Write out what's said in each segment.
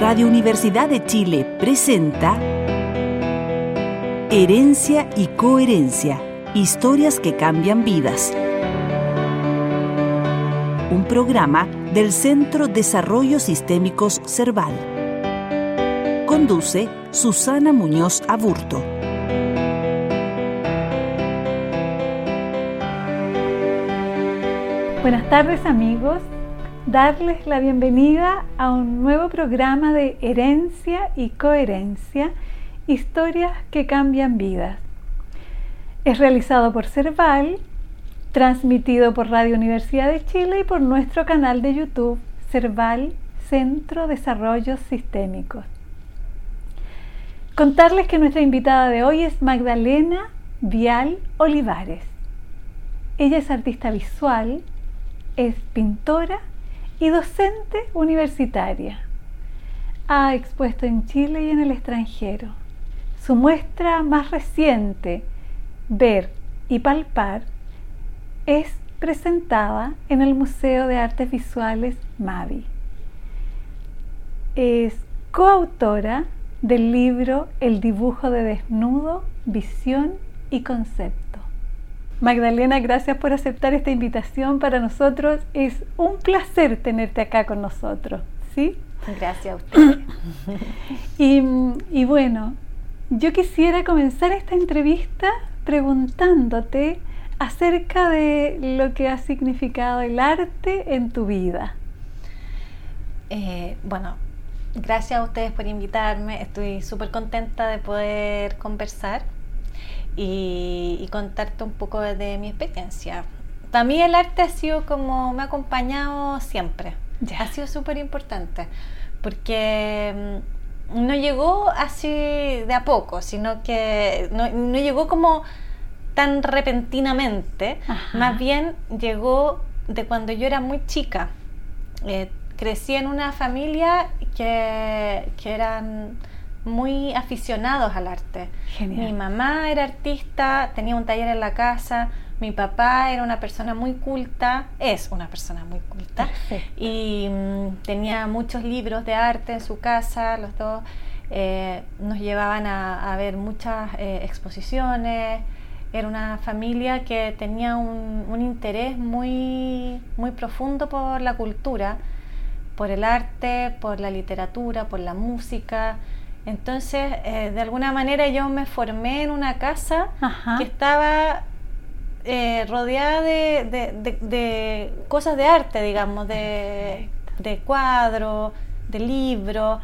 Radio Universidad de Chile presenta Herencia y Coherencia, historias que cambian vidas. Un programa del Centro Desarrollo Sistémicos Cerval. Conduce Susana Muñoz Aburto. Buenas tardes amigos, darles la bienvenida a un nuevo programa de Herencia y Coherencia, historias que cambian vidas. Es realizado por Cerval, transmitido por Radio Universidad de Chile y por nuestro canal de YouTube Cerval Centro Desarrollos Sistémicos. Contarles que nuestra invitada de hoy es Magdalena Vial Olivares. Ella es artista visual, es pintora y docente universitaria. Ha expuesto en Chile y en el extranjero. Su muestra más reciente, Ver y Palpar, es presentada en el Museo de Artes Visuales Mavi. Es coautora del libro El dibujo de desnudo, visión y concepto. Magdalena, gracias por aceptar esta invitación. Para nosotros es un placer tenerte acá con nosotros. ¿sí? Gracias a usted. y, y bueno, yo quisiera comenzar esta entrevista preguntándote acerca de lo que ha significado el arte en tu vida. Eh, bueno, gracias a ustedes por invitarme. Estoy súper contenta de poder conversar y, contarte un poco de mi experiencia. Para mí el arte ha sido como me ha acompañado siempre. Ha sido súper importante porque mm, no llegó así de a poco, sino que no, llegó como tan repentinamente, más bien llegó de cuando yo era muy chica. Eh, crecí en una familia que, que eran muy aficionados al arte. Mi mamá era artista, tenía un taller en la casa, mi papá era una persona muy culta, es una persona muy culta, y mm, tenía muchos libros de arte en su casa, los dos eh, nos llevaban a, ver muchas eh, exposiciones, era una familia que tenía un, un, interés muy, muy profundo por la cultura, por el arte, por la literatura, por la música, entonces, eh, de alguna manera yo me formé en una casa que estaba eh, rodeada de, cosas de arte, digamos, de, cuadros, de libros.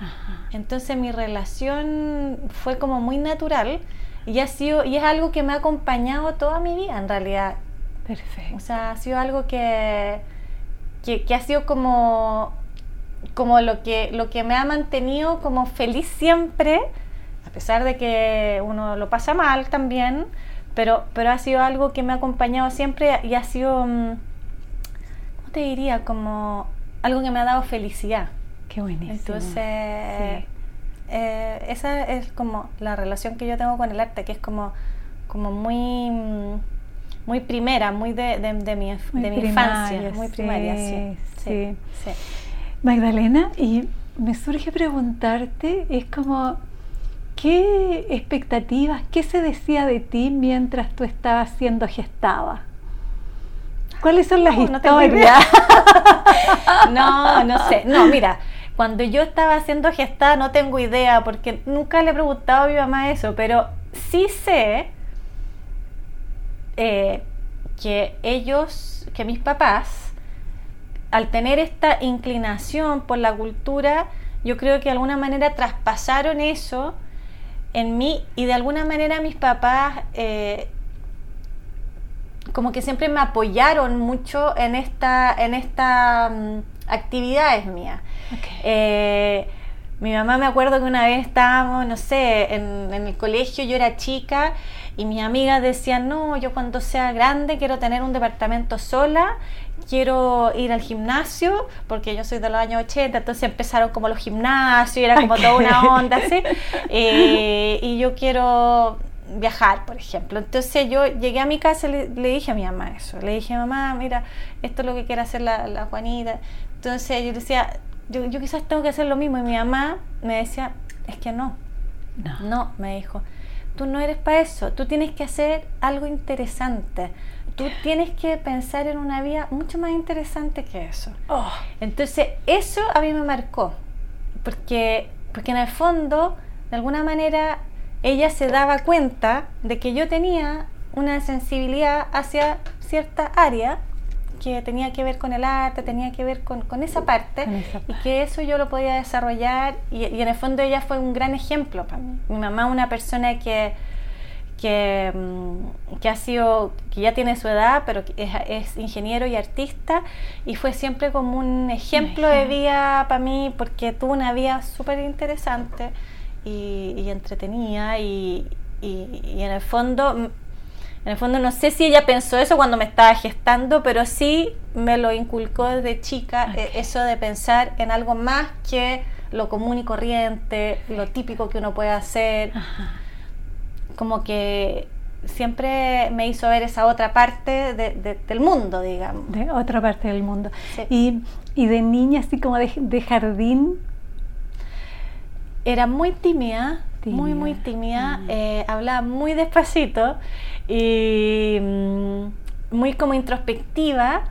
Entonces mi relación fue como muy natural y ha sido, y es algo que me ha acompañado toda mi vida en realidad. Perfecto. O sea, ha sido algo que, que ha sido como como lo que, lo que me ha mantenido como feliz siempre, a pesar de que uno lo pasa mal también, pero, pero ha sido algo que me ha acompañado siempre y ha sido, mm, ¿cómo te diría? Como algo que me ha dado felicidad. Qué buenísimo. Entonces, eh, esa es como la relación que yo tengo con el arte, que es como, como muy mm, muy primera, muy de, de, mi, de mi infancia, muy primaria, sí. sí. sí. Magdalena, y me surge preguntarte, es como, ¿qué expectativas, qué se decía de ti mientras tú estabas siendo gestada? ¿Cuáles son las historias? No, no, sé. No, mira, cuando yo estaba siendo gestada no tengo idea porque nunca le he preguntado a mi mamá eso, pero sí sé eh, que ellos, que mis papás, al tener esta inclinación por la cultura, yo creo que de alguna manera traspasaron eso en mí y de alguna manera mis papás eh, como que siempre me apoyaron mucho en esta en estas mm, actividades mías. Eh, mi mamá me acuerdo que una vez estábamos, no sé, en, en, el colegio, yo era chica y mis amigas decían, no, yo cuando sea grande quiero tener un departamento sola quiero ir al gimnasio, porque yo soy de los años 80, entonces empezaron como los gimnasios, era como toda una onda así, eh, y yo quiero viajar, por ejemplo. Entonces yo llegué a mi casa y le, dije a mi mamá eso, le dije, mamá, mira, esto es lo que quiere hacer la, Juanita. Entonces yo le decía, yo, yo quizás tengo que hacer lo mismo. Y mi mamá me decía, es que no, no, no me dijo, tú no eres para eso, tú tienes que hacer algo interesante. Tú tienes que pensar en una vida mucho más interesante que eso. Oh. Entonces, eso a mí me marcó, porque, porque en el fondo, de alguna manera, ella se daba cuenta de que yo tenía una sensibilidad hacia cierta área que tenía que ver con el arte, tenía que ver con, con, esa, parte, Con esa y que eso yo lo podía desarrollar y, y en el fondo ella fue un gran ejemplo para mí. Mi mamá una persona que, que, mm, que ha sido, que ya tiene su edad, pero es, es ingeniero y artista y fue siempre como un ejemplo de vida para mí porque tuvo una vida súper interesante y, y entretenida y, y- y en el fondo mm, en el fondo no sé si ella pensó eso cuando me estaba gestando, pero sí me lo inculcó desde chica, Ok. eh, eso de pensar en algo más que lo común y corriente, lo típico que uno puede hacer, Ajá. Como que siempre me hizo ver esa otra parte de- de- del mundo, digamos. De otra parte del mundo. Sí. Y, y de niña, así como de, de jardín, Era muy tímida, muy, Tímida. muy tímida, Mm. eh, hablaba muy despacito y mm, muy como introspectiva,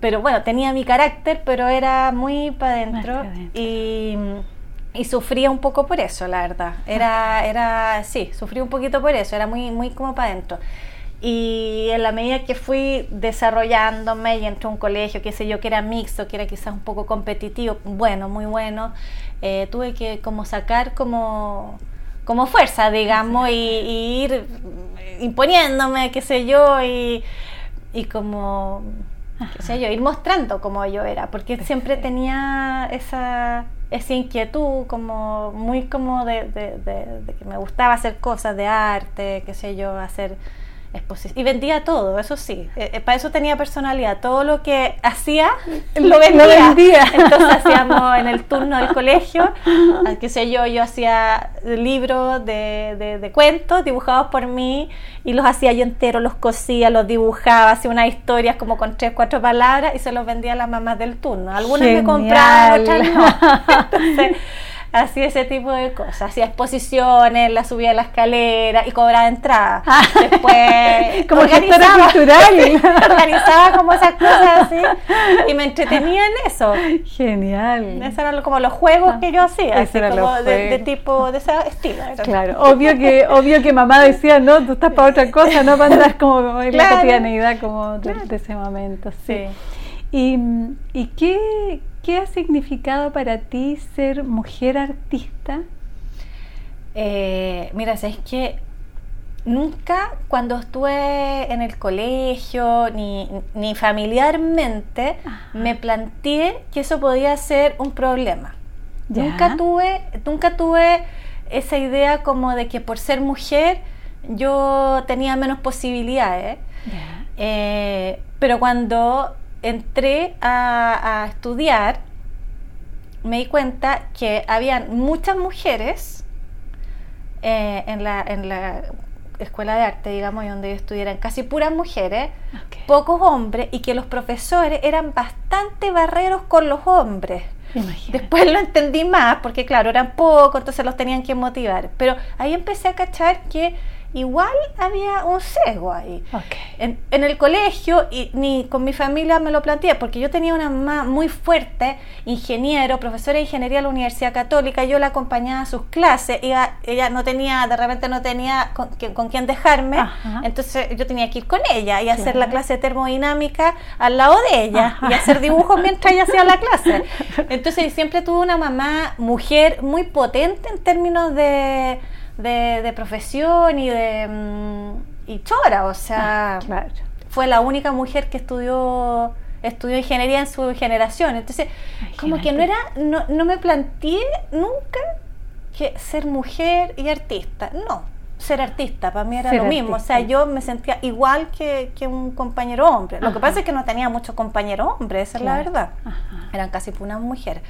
pero bueno, tenía mi carácter, pero era muy para adentro. Y, sufría un poco por eso, la verdad. Era, era, sí, sufrí un poquito por eso, era muy, muy como para adentro. Y en la medida que fui desarrollándome y entré a un colegio, qué sé yo, que era mixto, que era quizás un poco competitivo, bueno, muy bueno, eh, tuve que como sacar como, como fuerza, digamos, y, y ir imponiéndome, qué sé yo, y, y como, qué sé yo, ir mostrando cómo yo era, porque siempre tenía esa, esa inquietud, como muy como de, de- de- de que me gustaba hacer cosas de arte, qué sé yo, hacer. Y vendía todo, eso sí, eh, eh, para eso tenía personalidad, todo lo que hacía lo vendía. vendía. Entonces hacíamos en el turno del colegio, ah, qué sé yo, yo hacía libros de, de- de cuentos dibujados por mí y los hacía yo enteros, los cosía, los dibujaba, hacía unas historias como con tres, cuatro palabras y se los vendía a las mamás del turno. Algunas me compraban, otras no. Entonces, hacía ese tipo de cosas, hacía exposiciones, la subía a la escalera y cobraba entrada. Después como organizaba- cultural. organizaba como esas cosas así y me entretenía en eso. Genial. Esos eran como los juegos que yo hacía, así como de, de tipo, de ese estilo. era. Claro, obvio que, obvio que mamá decía, no, tú estás para otra cosa, no para andar como en la Claro. cotidianeidad como de, Claro. de ese momento. Sí. Sí. ¿Y, y qué, qué ha significado para ti ser mujer artista? Eh, mira, es que nunca cuando estuve en el colegio ni, ni familiarmente Ajá. me planteé que eso podía ser un problema. Ya. Nunca tuve, nunca tuve esa idea como de que por ser mujer yo tenía menos posibilidades. Ya. Eh, pero cuando entré a, a estudiar, me di cuenta que habían muchas mujeres eh, en, la, en la escuela de arte, digamos, y donde yo estudié, eran casi puras mujeres, pocos hombres, y que los profesores eran bastante barreros con los hombres. Imagínate. Después lo entendí más, porque claro, eran pocos, entonces los tenían que motivar. Pero ahí empecé a cachar que igual había un sesgo ahí. Ok. En, en el colegio, y ni con mi familia me lo planteé, porque yo tenía una mamá muy fuerte, ingeniero, profesora de ingeniería en la Universidad Católica, yo la acompañaba a sus clases, ella, ella no tenía, de repente no tenía con, con quién dejarme, Ajá. entonces yo tenía que ir con ella y hacer la clase de termodinámica al lado de ella, Ajá. y hacer dibujos mientras ella hacía la clase. Entonces siempre tuve una mamá, mujer, muy potente en términos de, de, de profesión y de... mm, y chora, o sea, Ah, claro. fue la única mujer que estudió estudió ingeniería en su generación. Entonces, como que no era, no, no me planteé nunca que ser mujer y artista. No, ser artista para mí era Ser lo mismo. O sea, yo me sentía igual que, que un compañero hombre. Lo que pasa es que no tenía muchos compañeros hombres, esa es la verdad. Ajá. Eran casi puras mujeres.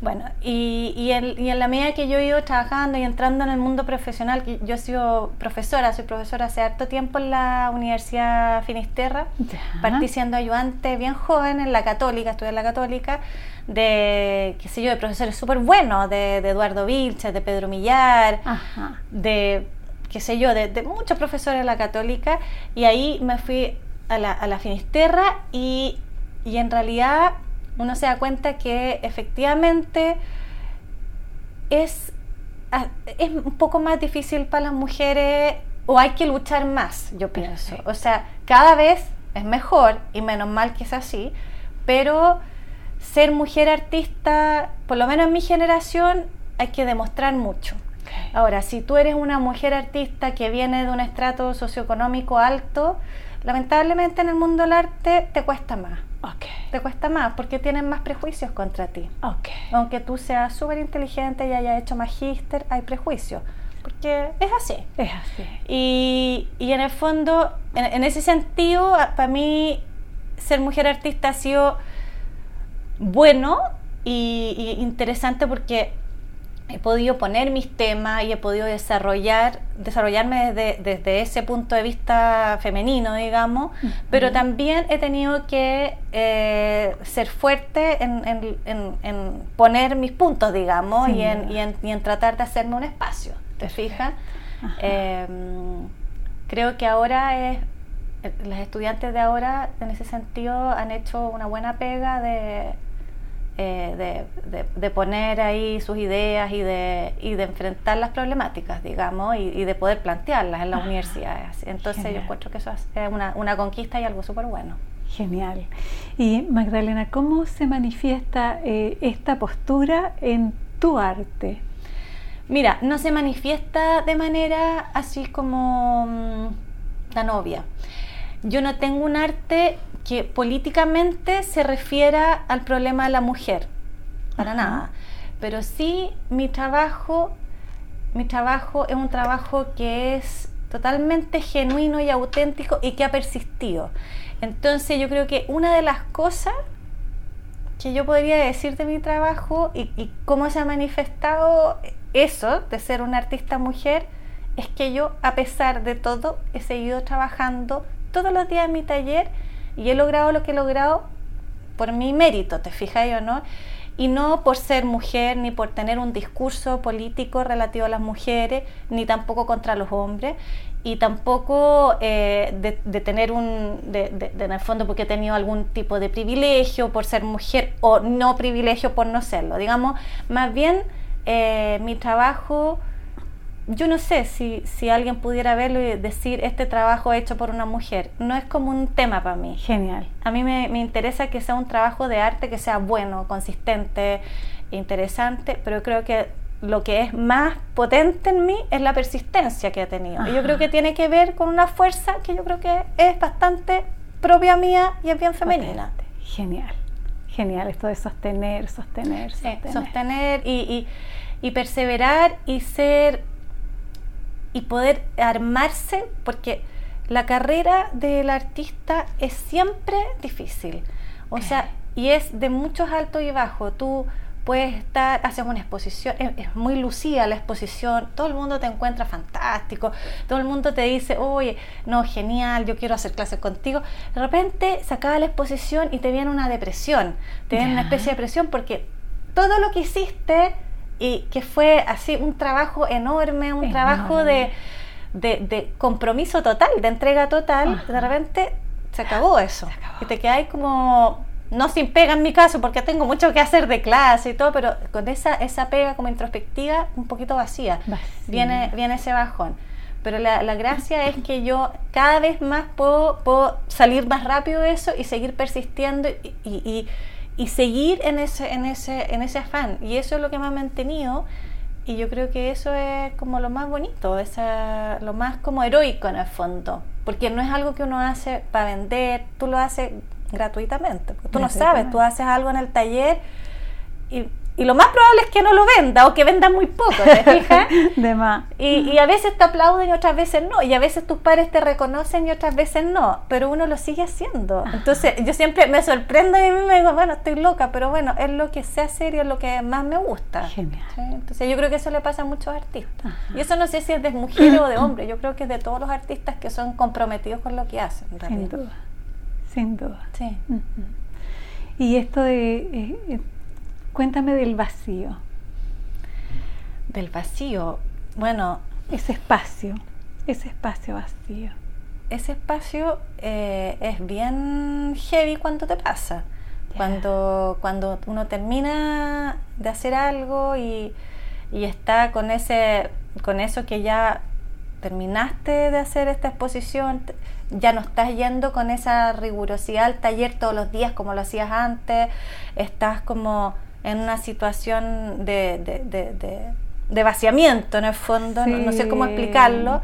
Bueno, y, y, en, la medida que yo he ido trabajando y entrando en el mundo profesional, que yo he sido profesora, soy profesora hace harto tiempo en la Universidad Finisterra, partí siendo ayudante bien joven en la Católica, estudié en la Católica, de, qué sé yo, de profesores súper buenos, de, Eduardo Vilches, de Pedro Millar, de, qué sé yo, de, muchos profesores en la Católica, y ahí me fui a la, a la Finisterra y, y en realidad uno se da cuenta que efectivamente es, es un poco más difícil para las mujeres o hay que luchar más, yo pienso. O sea, cada vez es mejor y menos mal que es así, pero ser mujer artista, por lo menos en mi generación, hay que demostrar mucho. Ahora, si tú eres una mujer artista que viene de un estrato socioeconómico alto, lamentablemente en el mundo del arte te cuesta más. Te cuesta más porque tienen más prejuicios contra ti. Aunque tú seas súper inteligente y hayas hecho magíster, hay prejuicios. Porque es así. Es así. Y, en el fondo, en, ese sentido, para mí, ser mujer artista ha sido bueno y interesante porque he podido poner mis temas y he podido desarrollar, desarrollarme desde, desde ese punto de vista femenino, digamos, pero también he tenido que eh, ser fuerte en, en, poner mis puntos, digamos, y, en, y, en, tratar de hacerme un espacio, ¿te fijas? Em, creo que ahora es, las estudiantes de ahora, en ese sentido, han hecho una buena pega de eh, de, poner ahí sus ideas y de, y de enfrentar las problemáticas, digamos, y, de poder plantearlas en las universidades. Entonces yo encuentro que eso es una, una conquista y algo súper bueno. Genial. Y Magdalena, ¿cómo se manifiesta eh, esta postura en tu arte? Mira, no se manifiesta de manera así como mm, tan obvia. Yo no tengo un arte que políticamente se refiera al problema de la mujer, para nada. Pero sí mi trabajo, mi trabajo es un trabajo que es totalmente genuino y auténtico y que ha persistido. Entonces yo creo que una de las cosas que yo podría decir de mi trabajo y, y cómo se ha manifestado eso de ser una artista mujer es que yo, a pesar de todo, he seguido trabajando todos los días en mi taller y he logrado lo que he logrado por mi mérito, ¿te fijas yo, no? Y no por ser mujer, ni por tener un discurso político relativo a las mujeres, ni tampoco contra los hombres, y tampoco eh, de, tener un, de, en el fondo porque he tenido algún tipo de privilegio por ser mujer o no privilegio por no serlo. Digamos, más bien eh, mi trabajo yo no sé si, si alguien pudiera verlo y decir este trabajo hecho por una mujer. No es como un tema para mí. Genial. A mí me, interesa que sea un trabajo de arte que sea bueno, consistente, interesante, pero creo que lo que es más potente en mí es la persistencia que he tenido. Y yo creo que tiene que ver con una fuerza que yo creo que es bastante propia mía y es bien femenina. Genial. Genial, esto de sostener, sostener, sostener. sostener y, y, y perseverar y ser y poder armarse, porque la carrera del artista es siempre difícil. O sea, y es de muchos altos y bajos. Tú puedes estar, haces una exposición, es, muy lucida la exposición, todo el mundo te encuentra fantástico, todo el mundo te dice, oye, no, genial, yo quiero hacer clases contigo. De repente se acaba la exposición y te viene una depresión, te viene una especie de depresión porque todo lo que hiciste y que fue así un trabajo enorme, un trabajo de, de, compromiso total, de entrega total, de repente se acabó eso. Y te quedáis como, no sin pega en mi caso, porque tengo mucho que hacer de clase y todo, pero con esa, esa pega como introspectiva un poquito vacía, Viene, viene ese bajón. Pero la, la, gracia es que yo cada vez más puedo, puedo salir más rápido de eso y seguir persistiendo y y seguir en ese, en, ese, en ese afán. Y eso es lo que me ha mantenido. Y yo creo que eso es como lo más bonito, esa, lo más como heroico en el fondo. Porque no es algo que uno hace para vender, tú lo haces gratuitamente. Tú no sabes, tú haces algo en el taller y y lo más probable es que no lo venda o que venda muy poco, ¿te fijas? de más. Y, y, a veces te aplauden y otras veces no, y a veces tus padres te reconocen y otras veces no, pero uno lo sigue haciendo. Entonces yo siempre me sorprendo y a mí me digo, bueno, estoy loca, pero bueno, es lo que sé hacer y es lo que más me gusta. Genial. Entonces yo creo que eso le pasa a muchos artistas. Y eso no sé si es de mujeres o de hombres, yo creo que es de todos los artistas que son comprometidos con lo que hacen. Sin duda, sin duda. Sí. Y esto de... Eh, eh, Cuéntame del vacío. Del vacío. Bueno. Ese espacio, ese espacio vacío. Ese espacio eh, es bien heavy cuando te pasa. Cuando, cuando uno termina de hacer algo y, y está con ese con eso que ya terminaste de hacer esta exposición, ya no estás yendo con esa rigurosidad al taller todos los días como lo hacías antes, estás como en una situación de, de, vaciamiento en el fondo, no, sé cómo explicarlo.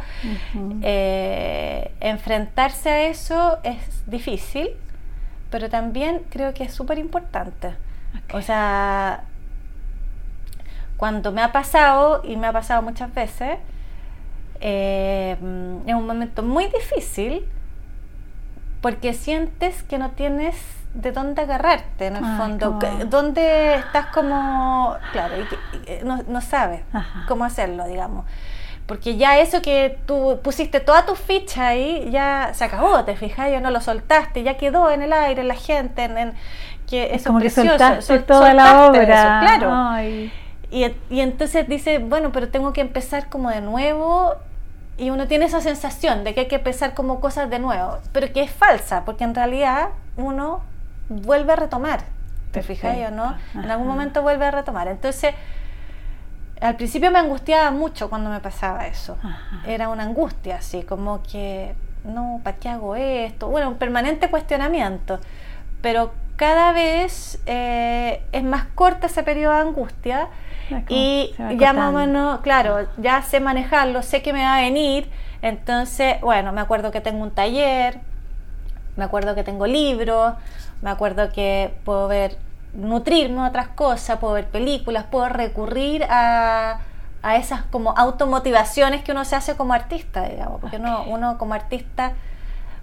Eh, enfrentarse a eso es difícil, pero también creo que es súper importante. O sea, cuando me ha pasado, y me ha pasado muchas veces, eh, es un momento muy difícil porque sientes que no tienes de dónde agarrarte en el fondo, dónde estás como, claro, y no, no, sabes cómo hacerlo, digamos. Porque ya eso que tú pusiste toda tu ficha ahí, ya se acabó, te fijas, ya no lo soltaste, ya quedó en el aire, en la gente, en, que eso como es precioso. soltaste toda la obra. claro. Y, y entonces dice, bueno, pero tengo que empezar como de nuevo y uno tiene esa sensación de que hay que empezar como cosas de nuevo, pero que es falsa, porque en realidad uno vuelve a retomar. ¿Te fijas o no? En algún momento vuelve a retomar. Entonces, al principio me angustiaba mucho cuando me pasaba eso. Era una angustia, así como que, no, ¿para qué hago esto? Bueno, un permanente cuestionamiento. Pero cada vez eh, es más corta ese periodo de angustia y ya más o menos, claro, ya sé manejarlo, sé que me va a venir. Entonces, bueno, me acuerdo que tengo un taller, me acuerdo que tengo libros, me acuerdo que puedo ver, nutrirme de otras cosas, puedo ver películas, puedo recurrir a, a esas como automotivaciones que uno se hace como artista, digamos, porque uno, uno como artista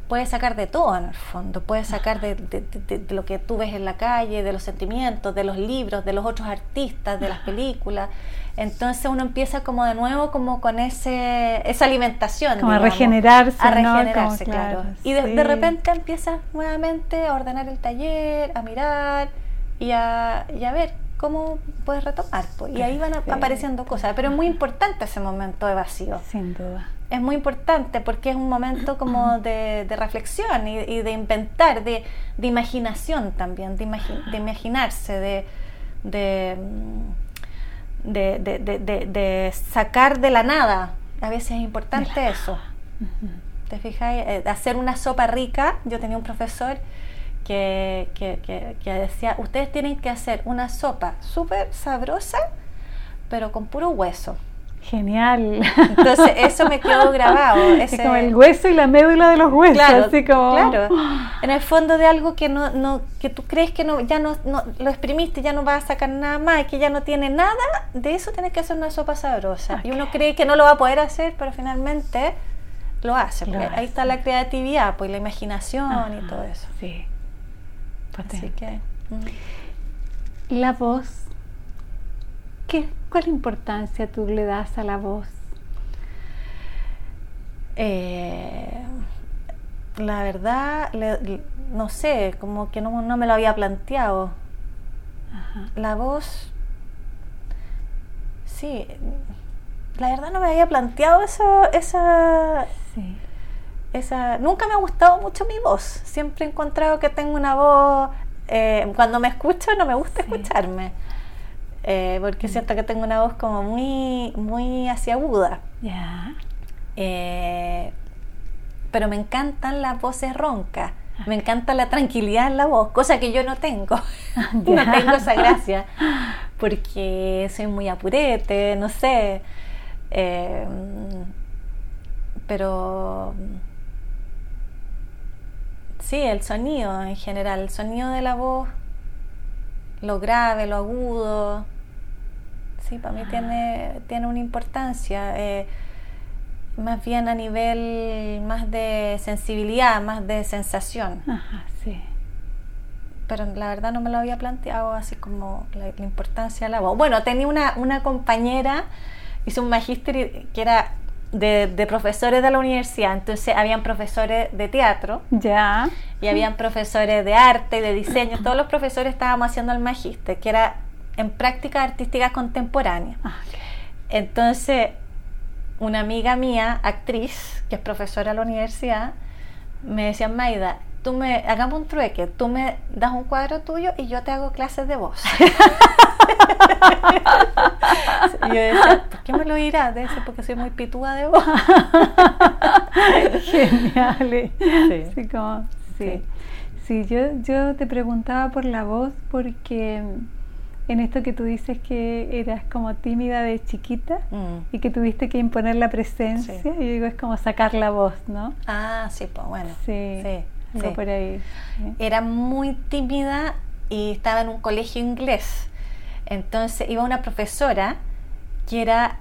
puede sacar de todo en el fondo, puede sacar de, de, lo que tú ves en la calle, de los sentimientos, de los libros, de los otros artistas, de las películas. Entonces uno empieza como de nuevo como con ese esa alimentación. Como a regenerarse. A regenerarse, claro. Y de, repente empiezas nuevamente a ordenar el taller, a mirar y a, y a ver cómo puedes retomar. Pues. Y ahí van apareciendo cosas. Pero es muy importante ese momento de vacío. Sin duda. Es muy importante porque es un momento como de, reflexión y, de inventar, de, imaginación también, de, de imaginarse, de, de de, sacar de la nada. A veces es importante eso. ¿Te fijas? Eh, hacer una sopa rica. Yo tenía un profesor que, que, que decía, ustedes tienen que hacer una sopa súper sabrosa, pero con puro hueso. Genial. Entonces eso me quedó grabado. Es como el hueso y la médula de los huesos. Claro, así como... claro. En el fondo de algo que no, no, que tú crees que no, ya no, no lo exprimiste, ya no vas a sacar nada más, que ya no tiene nada, de eso tienes que hacer una sopa sabrosa. Y uno cree que no lo va a poder hacer, pero finalmente lo hace. ahí está la creatividad, pues la imaginación y todo eso. Sí. Así que. Mm. La voz ¿Qué, ¿Cuál importancia tú le das a la voz? Eh, la verdad, no sé, como que no, me lo había planteado. La voz, sí, la verdad no me había planteado esa, esa, esa, nunca me ha gustado mucho mi voz. Siempre he encontrado que tengo una voz, eh, cuando me escucho no me gusta escucharme. Eh, porque siento que tengo una voz como muy, muy así aguda. Eh, pero me encantan las voces roncas. Me encanta la tranquilidad en la voz, cosa que yo no tengo. no tengo esa gracia. Porque soy muy apurete, no sé. Eh, pero sí, el sonido en general, el sonido de la voz, lo grave, lo agudo, sí, para mí tiene, tiene una importancia. Eh, más bien a nivel más de sensibilidad, más de sensación. Ajá, sí. Pero la verdad no me lo había planteado así como la, importancia de la voz. Bueno, tenía una, una compañera, hizo un magíster que era de, profesores de la universidad. Entonces habían profesores de teatro. Ya. Y habían profesores de arte y de diseño. Todos los profesores estábamos haciendo el magíster, que era en prácticas artísticas contemporáneas. Ah, Entonces, una amiga mía, actriz, que es profesora de la universidad, me decía, Maida, tú me, hagamos un trueque, tú me das un cuadro tuyo y yo te hago clases de voz. y yo decía, ¿por qué me lo dirás? Debe ser porque soy muy pitúa de voz. Genial. Sí. como, sí. sí. yo, yo te preguntaba por la voz porque en esto que tú dices que eras como tímida de chiquita mm. y que tuviste que imponer la presencia, y yo digo, es como sacar la voz, ¿no? Ah, sí, pues bueno. Sí, sí, por ahí. Era muy tímida y estaba en un colegio inglés. Entonces iba una profesora que era,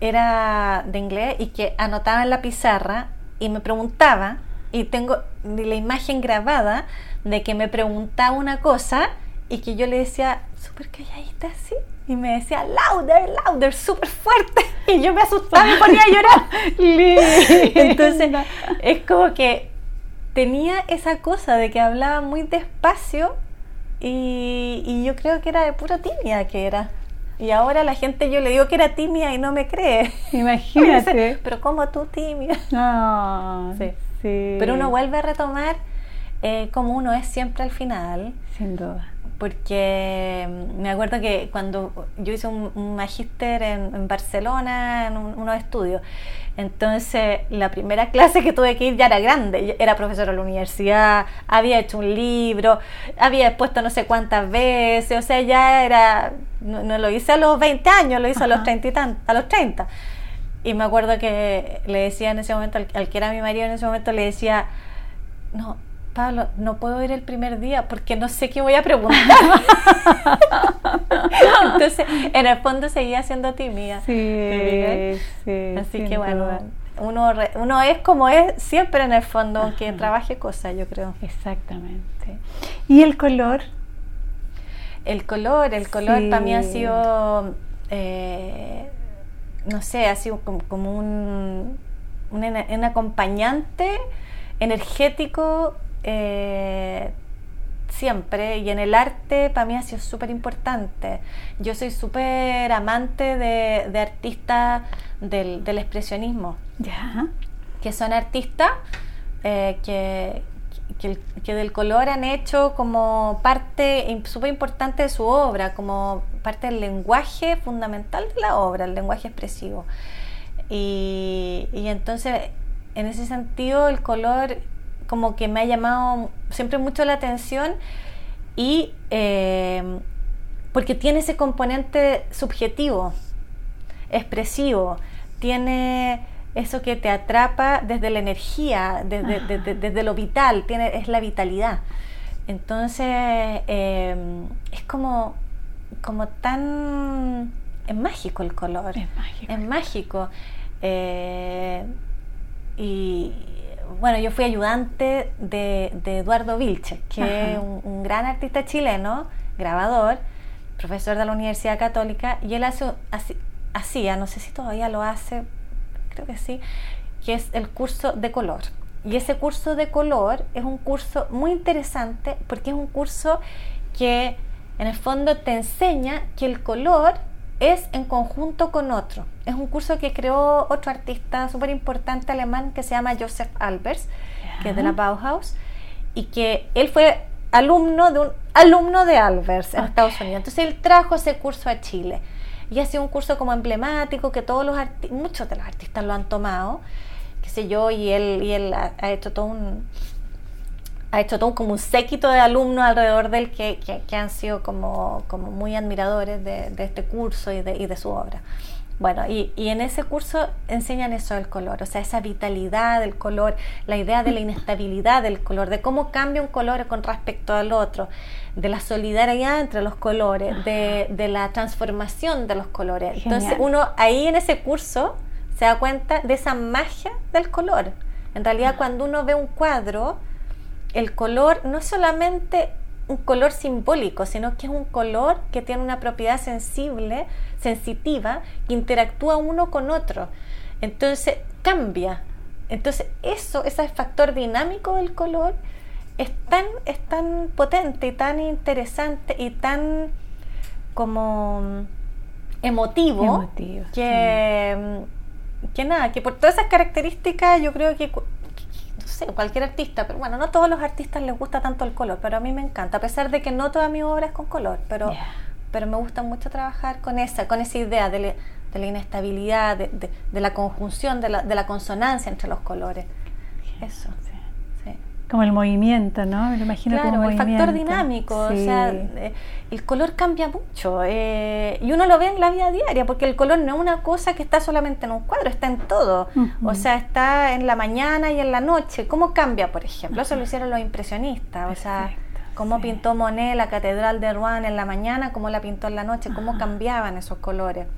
era de inglés y que anotaba en la pizarra y me preguntaba, y tengo la imagen grabada de que me preguntaba una cosa y que yo le decía, súper calladita así. Y me decía, louder, louder, súper fuerte. Y yo me asustaba y me ponía a llorar. Entonces, es como que tenía esa cosa de que hablaba muy despacio y, y yo creo que era de puro tímida que era. Y ahora la gente yo le digo que era tímida y no me cree. Imagínate. Pero como tú tímida. No, sí. Pero uno vuelve a retomar eh, como uno es siempre al final. Sin duda porque mm, me acuerdo que cuando yo hice un, magíster en, Barcelona, en unos estudios, entonces la primera clase que tuve que ir ya era grande, era profesora de la universidad, había hecho un libro, había expuesto no sé cuántas veces, o sea, ya era, no, lo hice a los 20 años, lo hice a los 30 y tan, a los 30. Y me acuerdo que le decía en ese momento, al, al que era mi marido en ese momento, le decía, no, Pablo, no puedo ir el primer día porque no sé qué voy a preguntar. Entonces, en el fondo seguía siendo tímida. Sí, sí Así que bueno, uno, uno es como es siempre en el fondo, aunque trabaje cosas, yo creo. Exactamente. ¿Y el color? El color, el color para mí ha sido, eh, no sé, ha sido como, un, un acompañante energético eh, siempre y en el arte para mí ha sido súper importante. Yo soy súper amante de, artistas del, expresionismo, ¿Ya? que son artistas eh, que, que, del color han hecho como parte súper importante de su obra, como parte del lenguaje fundamental de la obra, el lenguaje expresivo. Y, y entonces, en ese sentido, el color como que me ha llamado siempre mucho la atención y eh, porque tiene ese componente subjetivo, expresivo, tiene eso que te atrapa desde la energía, desde, lo vital, tiene, es la vitalidad. Entonces, eh, es como, como tan... Es mágico el color. Es mágico. Es mágico. Eh, y, bueno, yo fui ayudante de, Eduardo Vilche, que es un, gran artista chileno, grabador, profesor de la Universidad Católica, y él hace, hacía, no sé si todavía lo hace, creo que sí, que es el curso de color. Y ese curso de color es un curso muy interesante porque es un curso que en el fondo te enseña que el color es en conjunto con otro. Es un curso que creó otro artista súper importante alemán que se llama Joseph Albers, que es de la Bauhaus, y que él fue alumno de un alumno de Albers en Estados Unidos. Entonces él trajo ese curso a Chile y ha sido un curso como emblemático que todos los muchos de los artistas lo han tomado, qué sé yo, y él y él ha hecho todo un ha hecho todo como un séquito de alumnos alrededor de él que, han sido como, como muy admiradores de, este curso y de, y de, su obra. Bueno, y, y, en ese curso enseñan eso del color, o sea, esa vitalidad del color, la idea de la inestabilidad del color, de cómo cambia un color con respecto al otro, de la solidaridad entre los colores, de, de, la transformación de los colores. Entonces uno ahí en ese curso se da cuenta de esa magia del color. En realidad cuando uno ve un cuadro, el color no es solamente un color simbólico, sino que es un color que tiene una propiedad sensible, sensitiva, que interactúa uno con otro. Entonces cambia. Entonces eso, ese factor dinámico del color es tan, es tan potente y tan interesante y tan como emotivo, que, que nada, que por todas esas características yo creo que cualquier artista, pero bueno, no todos los artistas les gusta tanto el color, pero a mí me encanta, a pesar de que no toda mi obra es con color, pero, pero me gusta mucho trabajar con esa, con esa idea de, la inestabilidad, de, la conjunción, de la, de la consonancia entre los colores. Eso. Como el movimiento, ¿no? Me lo imagino claro, como el factor dinámico, o sea, eh, el color cambia mucho eh, y uno lo ve en la vida diaria, porque el color no es una cosa que está solamente en un cuadro, está en todo, o sea, está en la mañana y en la noche. ¿Cómo cambia, por ejemplo? Eso lo hicieron los impresionistas, o sea, cómo pintó Monet la Catedral de Rouen en la mañana, cómo la pintó en la noche, cómo cambiaban esos colores,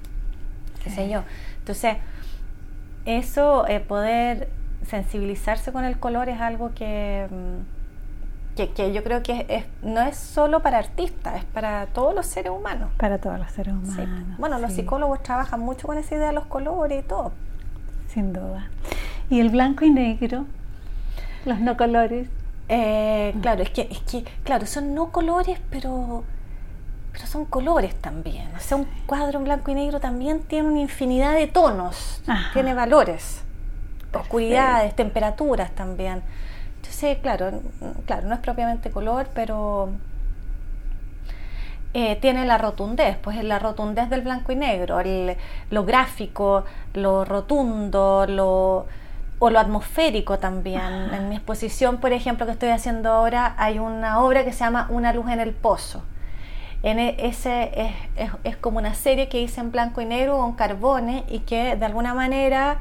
qué sé yo. Entonces, eso, eh, poder sensibilizarse con el color es algo que, mm, que, yo creo que es, no es solo para artistas, es para todos los seres humanos. Para todos los seres humanos. Bueno, los psicólogos trabajan mucho con esa idea de los colores y todo. Sin duda. ¿Y el blanco y negro? Los no colores. Eh, claro, es que, es que, claro, son no colores, pero, pero son colores también. O sea, un cuadro en blanco y negro también tiene una infinidad de tonos, tiene valores oscuridades, temperaturas también. Entonces, claro, claro, no es propiamente color, pero eh, tiene la rotundez, pues la rotundez del blanco y negro, lo gráfico, lo rotundo, lo, o lo atmosférico también. Ah. En mi exposición, por ejemplo, que estoy haciendo ahora, hay una obra que se llama Una luz en el pozo. En e, ese es, es, es como una serie que hice en blanco y negro con carbones y que de alguna manera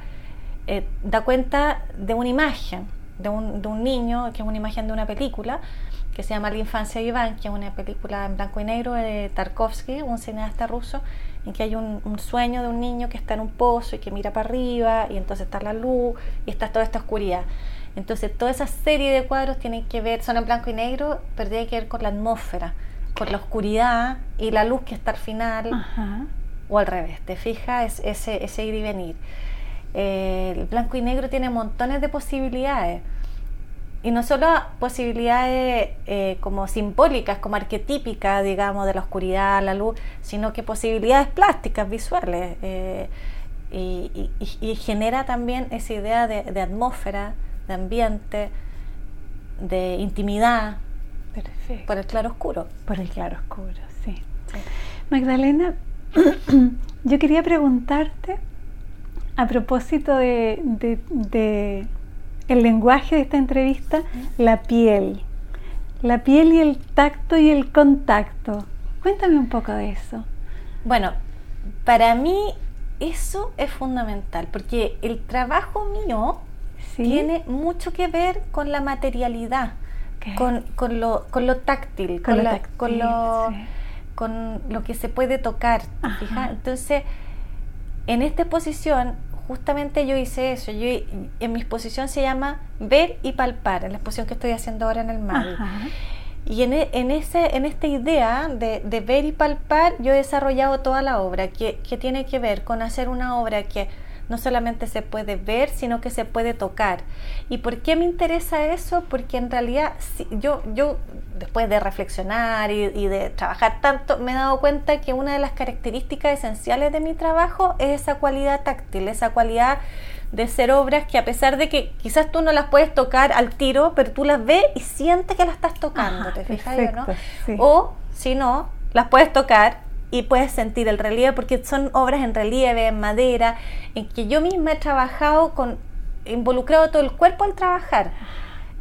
eh, da cuenta de una imagen, de un, de un, niño, que es una imagen de una película, que se llama La infancia de Iván, que es una película en blanco y negro de Tarkovsky, un cineasta ruso, en que hay un, un, sueño de un niño que está en un pozo y que mira para arriba, y entonces está la luz, y está toda esta oscuridad. Entonces, toda esa serie de cuadros tienen que ver, son en blanco y negro, pero tiene que ver con la atmósfera, con la oscuridad y la luz que está al final, o al revés, te fijas, ese, ese ir y venir. Eh, el blanco y negro tiene montones de posibilidades. Y no solo posibilidades eh, como simbólicas, como arquetípicas, digamos, de la oscuridad, la luz, sino que posibilidades plásticas, visuales. Eh, y, genera también esa idea de, atmósfera, de ambiente, de intimidad. Por el claro oscuro. Por el claro oscuro, sí. Magdalena, yo quería preguntarte a propósito de, el lenguaje de esta entrevista, la piel. La piel y el tacto y el contacto. Cuéntame un poco de eso. Bueno, para mí eso es fundamental, porque el trabajo mío tiene mucho que ver con la materialidad, con, lo, táctil, con, lo, con, lo, que se puede tocar. Entonces, en esta exposición justamente yo hice eso. Yo, en mi exposición se llama Ver y Palpar, en la exposición que estoy haciendo ahora en el mar. Y en, e, en, ese, en esta idea de, de, ver y palpar, yo he desarrollado toda la obra, que, que tiene que ver con hacer una obra que no solamente se puede ver, sino que se puede tocar. ¿Y por qué me interesa eso? Porque en realidad yo, yo después de reflexionar y, de trabajar tanto, me he dado cuenta que una de las características esenciales de mi trabajo es esa cualidad táctil, esa cualidad de ser obras que a pesar de que quizás tú no las puedes tocar al tiro, pero tú las ves y sientes que las estás tocando, ¿te fijas? ¿no? O si no, las puedes tocar y puedes sentir el relieve porque son obras en relieve, en madera, en que yo misma he trabajado con, involucrado todo el cuerpo al trabajar.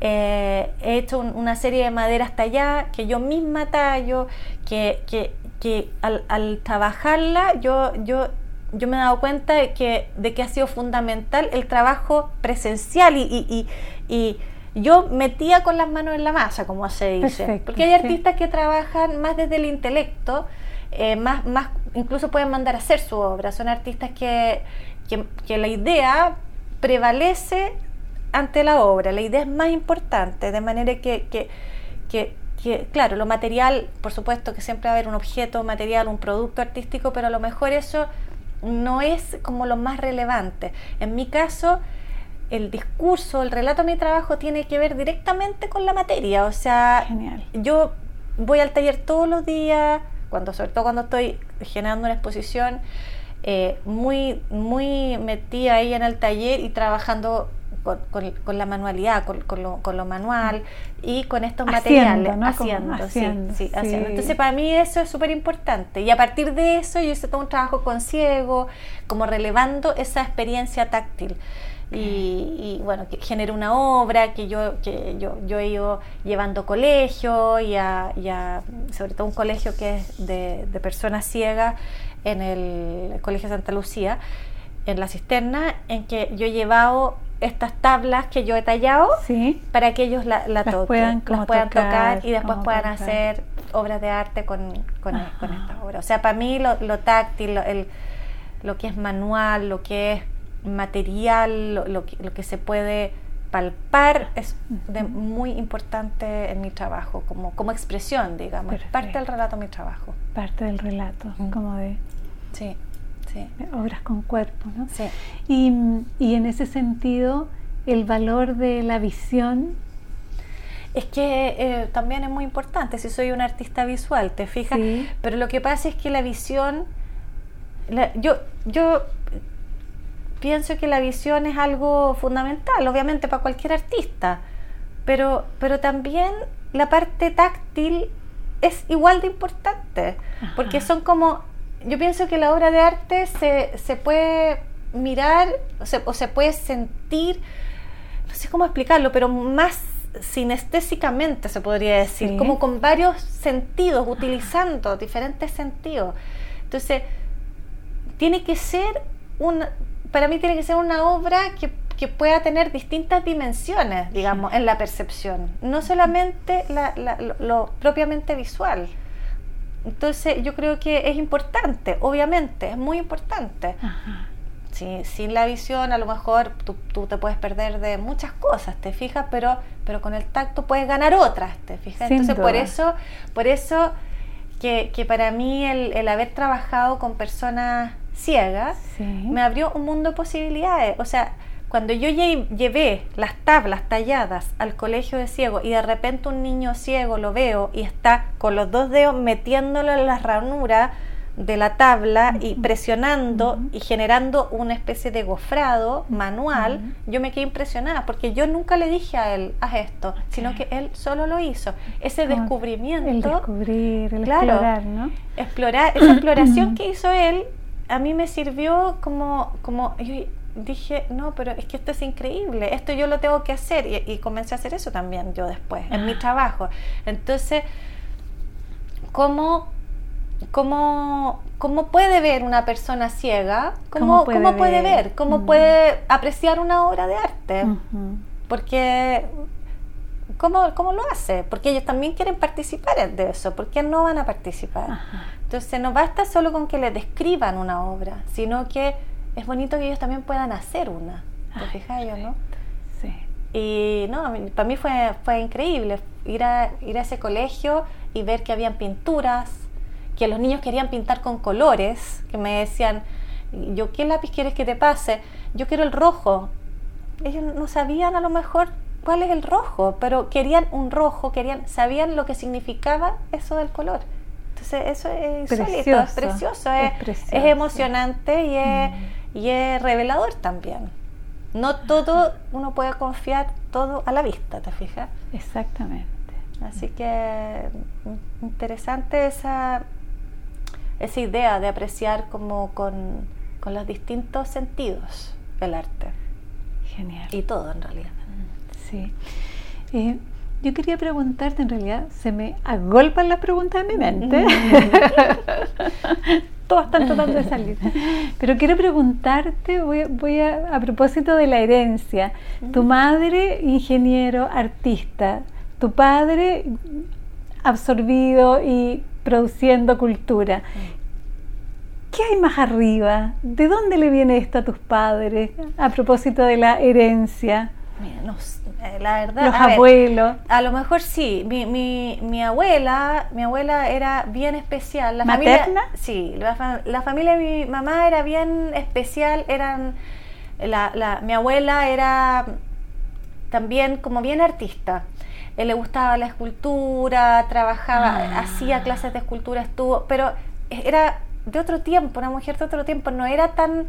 Eh, he hecho una serie de maderas talladas que yo misma tallo, que, que, que al, al, trabajarla yo, yo yo me he dado cuenta de que, de que ha sido fundamental el trabajo presencial y, y, y, yo metía con las manos en la masa, como se dice. Porque hay artistas que trabajan más desde el intelecto, eh, más, más incluso pueden mandar a hacer su obra. Son artistas que, que, que la idea prevalece ante la obra, la idea es más importante, de manera que, que, que que, claro, lo material, por supuesto que siempre va a haber un objeto material, un producto artístico, pero a lo mejor eso no es como lo más relevante. En mi caso, el discurso, el relato de mi trabajo tiene que ver directamente con la materia. O sea, yo voy al taller todos los días, cuando, sobre todo cuando estoy generando una exposición, eh, muy, muy metida ahí en el taller y trabajando con, la manualidad, con, lo, manual y con estos materiales, haciendo, sí, haciendo. Entonces para mí eso es súper importante y a partir de eso yo hice todo un trabajo con ciego, como relevando esa experiencia táctil. Y, bueno, que generé una obra que yo, que yo, yo he ido llevando colegio y a, sobre todo un colegio que es de, de personas ciegas en el Colegio Santa Lucía, en la cisterna, en que yo he llevado estas tablas que yo he tallado para que ellos la, la toquen, puedan, las puedan tocar, y después puedan hacer obras de arte con, con, esta obra. O sea, para mí lo, táctil, lo, el, lo que es manual, lo que es material, lo, que, lo que se puede palpar es de, muy importante en mi trabajo, como, como expresión, digamos, parte del relato de mi trabajo. Parte del relato, como de... Sí. Obras con cuerpo, ¿no? Sí. Y, y, en ese sentido, el valor de la visión. Es que eh, también es muy importante, si soy un artista visual, ¿te fijas? Pero lo que pasa es que la visión, yo, yo pienso que la visión es algo fundamental, obviamente, para cualquier artista, pero, pero también la parte táctil es igual de importante, porque son como yo pienso que la obra de arte se, se puede mirar o se, o se, puede sentir, no sé cómo explicarlo, pero más sinestésicamente se podría decir, como con varios sentidos, utilizando diferentes sentidos. Entonces, tiene que ser una, para mí tiene que ser una obra que, que pueda tener distintas dimensiones, digamos, en la percepción, no solamente la, lo propiamente visual. Entonces yo creo que es importante, obviamente, es muy importante. sin la visión a lo mejor tú, te puedes perder de muchas cosas, te fijas, pero, pero con el tacto puedes ganar otras, te fijas. Entonces por eso, por eso que, para mí el, haber trabajado con personas ciegas me abrió un mundo de posibilidades. O sea, cuando yo llevé las tablas talladas al colegio de ciegos y de repente un niño ciego lo veo y está con los dos dedos metiéndolo en la ranura de la tabla y presionando y generando una especie de gofrado manual, yo me quedé impresionada porque yo nunca le dije a él, haz esto, sino que él solo lo hizo. Ese descubrimiento. El descubrir, el explorar, ¿no? Explorar, esa exploración que hizo él a mí me sirvió como, como dije, no, pero es que esto es increíble, esto yo lo tengo que hacer y, comencé a hacer eso también yo después, en mi ah. trabajo. Entonces, ¿cómo, cómo, cómo puede ver una persona ciega? ¿Cómo, puede, ver? ¿Cómo mm. puede apreciar una obra de arte? Porque... ¿Cómo, ¿Cómo, lo hace? Porque ellos también quieren participar de eso. ¿Por qué no van a participar? Entonces no basta solo con que le describan una obra, sino que es bonito que ellos también puedan hacer una. ¿Te fijas no? Sí. Y no, para mí fue, fue increíble ir a, ir a ese colegio y ver que habían pinturas, que los niños querían pintar con colores, que me decían, yo, ¿qué lápiz quieres que te pase? Yo quiero el rojo. Ellos no sabían a lo mejor cuál es el rojo, pero querían un rojo, querían, sabían lo que significaba eso del color. Entonces eso es precioso, es precioso, es, emocionante y es... Mm y es revelador también. No todo uno puede confiar todo a la vista, ¿te fijas? Exactamente. Así que mm, interesante esa, esa idea de apreciar como con, los distintos sentidos el arte. Genial. Y todo en realidad. Sí. Eh, yo quería preguntarte, en realidad se me agolpan las preguntas en mi mente, todas están tratando de salir. Pero quiero preguntarte, voy, voy a, a propósito de la herencia, tu madre ingeniero, artista, tu padre absorbido y produciendo cultura. ¿Qué hay más arriba? ¿De dónde le viene esto a tus padres a propósito de la herencia? Eh, la verdad. Los abuelos. a lo mejor sí. Mi, mi, mi, abuela, mi abuela era bien especial. La ¿Materna? sí, la, familia de mi mamá era bien especial. Eran, la, la, mi abuela era también como bien artista. Él le gustaba la escultura, trabajaba, ah. hacía clases de escultura, estuvo, pero era de otro tiempo, una mujer de otro tiempo, no era tan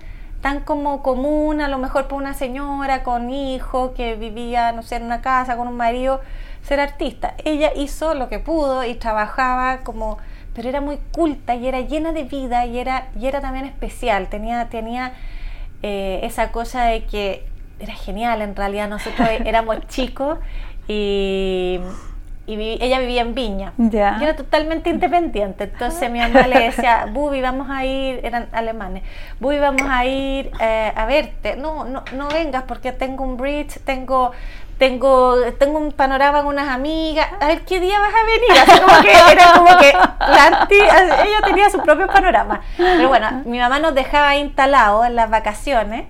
tan como común a lo mejor para una señora con hijo que vivía, no sé, en una casa con un marido, ser artista. Ella hizo lo que pudo y trabajaba como, pero era muy culta y era llena de vida y era, y era también especial, tenía, tenía eh, esa cosa de que era genial en realidad, nosotros éramos chicos y y ella vivía en Viña. Ya. Y era totalmente independiente. Entonces mi mamá le decía, Bubi, vamos a ir, eran alemanes, Bubi, vamos a ir eh, a verte. No, no, no vengas porque tengo un bridge, tengo tengo, tengo un panorama con unas amigas, a ver qué día vas a venir. Así como que era como que la ella tenía su propio panorama. Pero bueno, mi mamá nos dejaba instalados en las vacaciones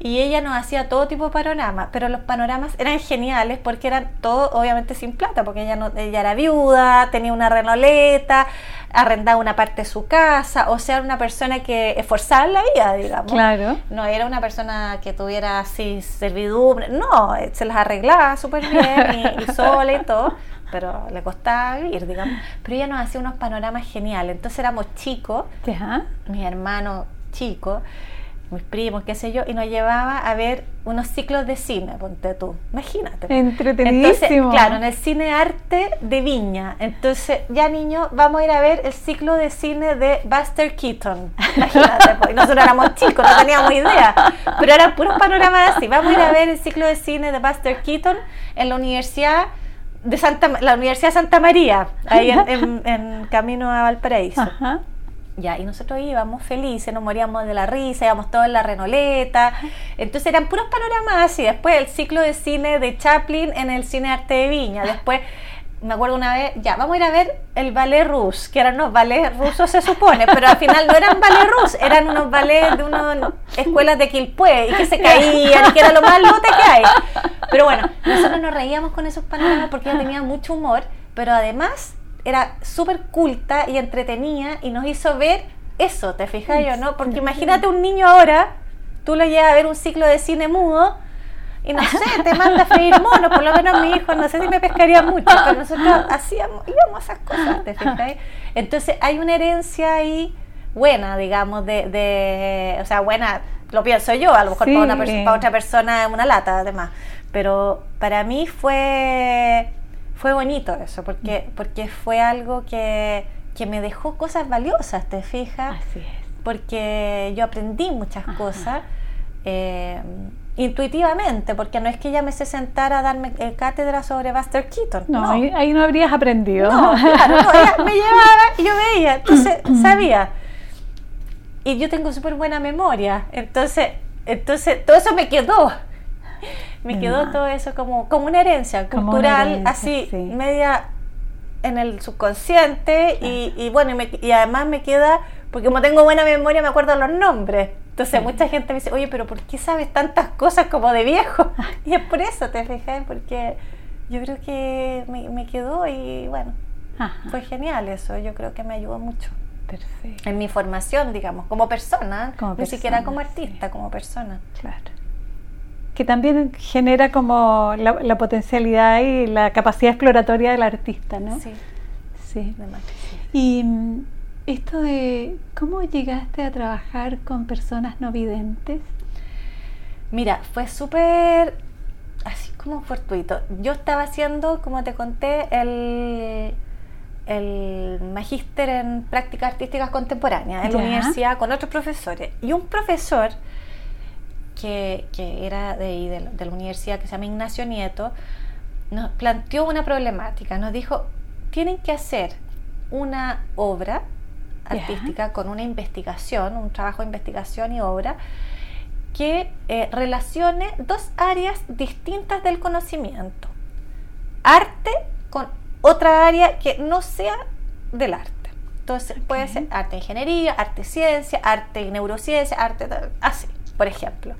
y ella nos hacía todo tipo de panoramas, pero los panoramas eran geniales porque eran todo obviamente sin plata, porque ella, no, ella era viuda, tenía una renoleta, arrendaba una parte de su casa, o sea, era una persona que esforzaba la vida, digamos. Claro. No era una persona que tuviera así servidumbre, no, se las arreglaba súper bien y, sola y todo pero le costaba vivir, digamos. Pero ella nos hacía unos panoramas geniales. Entonces éramos chicos, mis hermanos chicos, mis primos, qué sé yo, y nos llevaba a ver unos ciclos de cine, ponte tú, imagínate. Entretenidísimo. claro, en el cine arte de Viña. Entonces, ya niño, vamos a ir a ver el ciclo de cine de Buster Keaton. Imagínate, pues, nosotros éramos chicos, no teníamos idea, pero eran puros panoramas así. Vamos a ir a ver el ciclo de cine de Buster Keaton en la Universidad de Santa, la Universidad de Santa María, ahí en, en camino a Valparaíso. Ajá. Ya, y nosotros íbamos felices, nos moríamos de la risa, íbamos todos en la renoleta. Entonces eran puros panoramas así. Después el ciclo de cine de Chaplin en el Cine Arte de Viña. Después, me acuerdo una vez, ya, vamos a ir a ver el ballet ruso, que eran unos ballets rusos se supone, pero al final no eran ballet rusos, eran unos ballets de unas escuelas de Quilpué y que se caían y que era lo más lote que hay. Pero bueno, nosotros nos reíamos con esos panoramas porque ella tenía mucho humor, pero además era súper culta y entretenida y nos hizo ver eso, ¿te fijas yo, no? Porque imagínate un niño ahora, tú lo llevas a ver un ciclo de cine mudo y no sé, te manda a freír monos, por lo menos mi hijo, no sé si me pescaría mucho, pero nosotros hacíamos, íbamos a esas cosas, ¿te fijas? Entonces hay una herencia ahí buena, digamos, de, de o sea, buena, lo pienso yo, a lo mejor para, una para otra persona una lata, además, pero para mí fue fue bonito eso, porque, porque fue algo que, me dejó cosas valiosas, ¿te fijas? Así es. Porque yo aprendí muchas cosas eh, intuitivamente, porque no es que ella me se sentara a darme eh, cátedra sobre Buster Keaton. No, Ahí, no habrías aprendido. No, claro, ella me llevaba y yo veía, entonces sabía. Y yo tengo súper buena memoria, entonces, entonces todo eso me quedó me quedó todo eso como, como una herencia cultural, así, media en el subconsciente y, bueno, y, además me queda, porque como tengo buena memoria me acuerdo los nombres. Entonces mucha gente me dice, oye, pero ¿por qué sabes tantas cosas como de viejo? Y es por eso, te fijas, porque yo creo que me, quedó y bueno, fue genial eso, yo creo que me ayudó mucho. Perfecto. En mi formación, digamos, como persona, ni siquiera como artista, como persona. Claro que también genera como la, potencialidad y la capacidad exploratoria del artista, ¿no? Sí. Sí. Y mm, esto de cómo llegaste a trabajar con personas no videntes. Mira, fue súper así como fortuito. Yo estaba haciendo, como te conté, el, el magíster en prácticas artísticas contemporáneas en la universidad con otros profesores. Y un profesor que, era de, de, la universidad, que se llama Ignacio Nieto, nos planteó una problemática. Nos dijo, tienen que hacer una obra artística con una investigación, un trabajo de investigación y obra que eh, relacione dos áreas distintas del conocimiento. Arte con otra área que no sea del arte. Entonces puede ser arte ingeniería, arte ciencia, arte neurociencia, arte así, por ejemplo.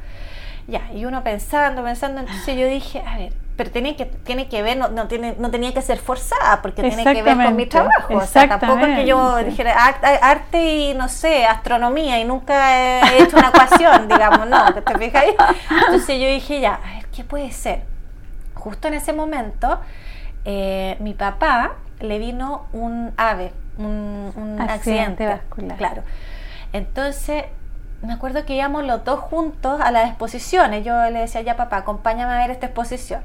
Ya, y uno pensando, pensando, entonces yo dije, a ver, pero tiene que, tiene que ver, no, no, tiene, no tenía que ser forzada, porque tiene que ver con mi trabajo. O sea, tampoco es que yo dijera arte y, no sé, astronomía y nunca he hecho una ecuación, digamos, no, ¿te fijas? Entonces yo dije, ya, a ver, ¿qué puede ser? Justo en ese momento, eh, mi papá le vino un ave, un, un accidente, vascular. Claro. Entonces, me acuerdo que íbamos los dos juntos a las exposiciones. Yo le decía, ya papá, acompáñame a ver esta exposición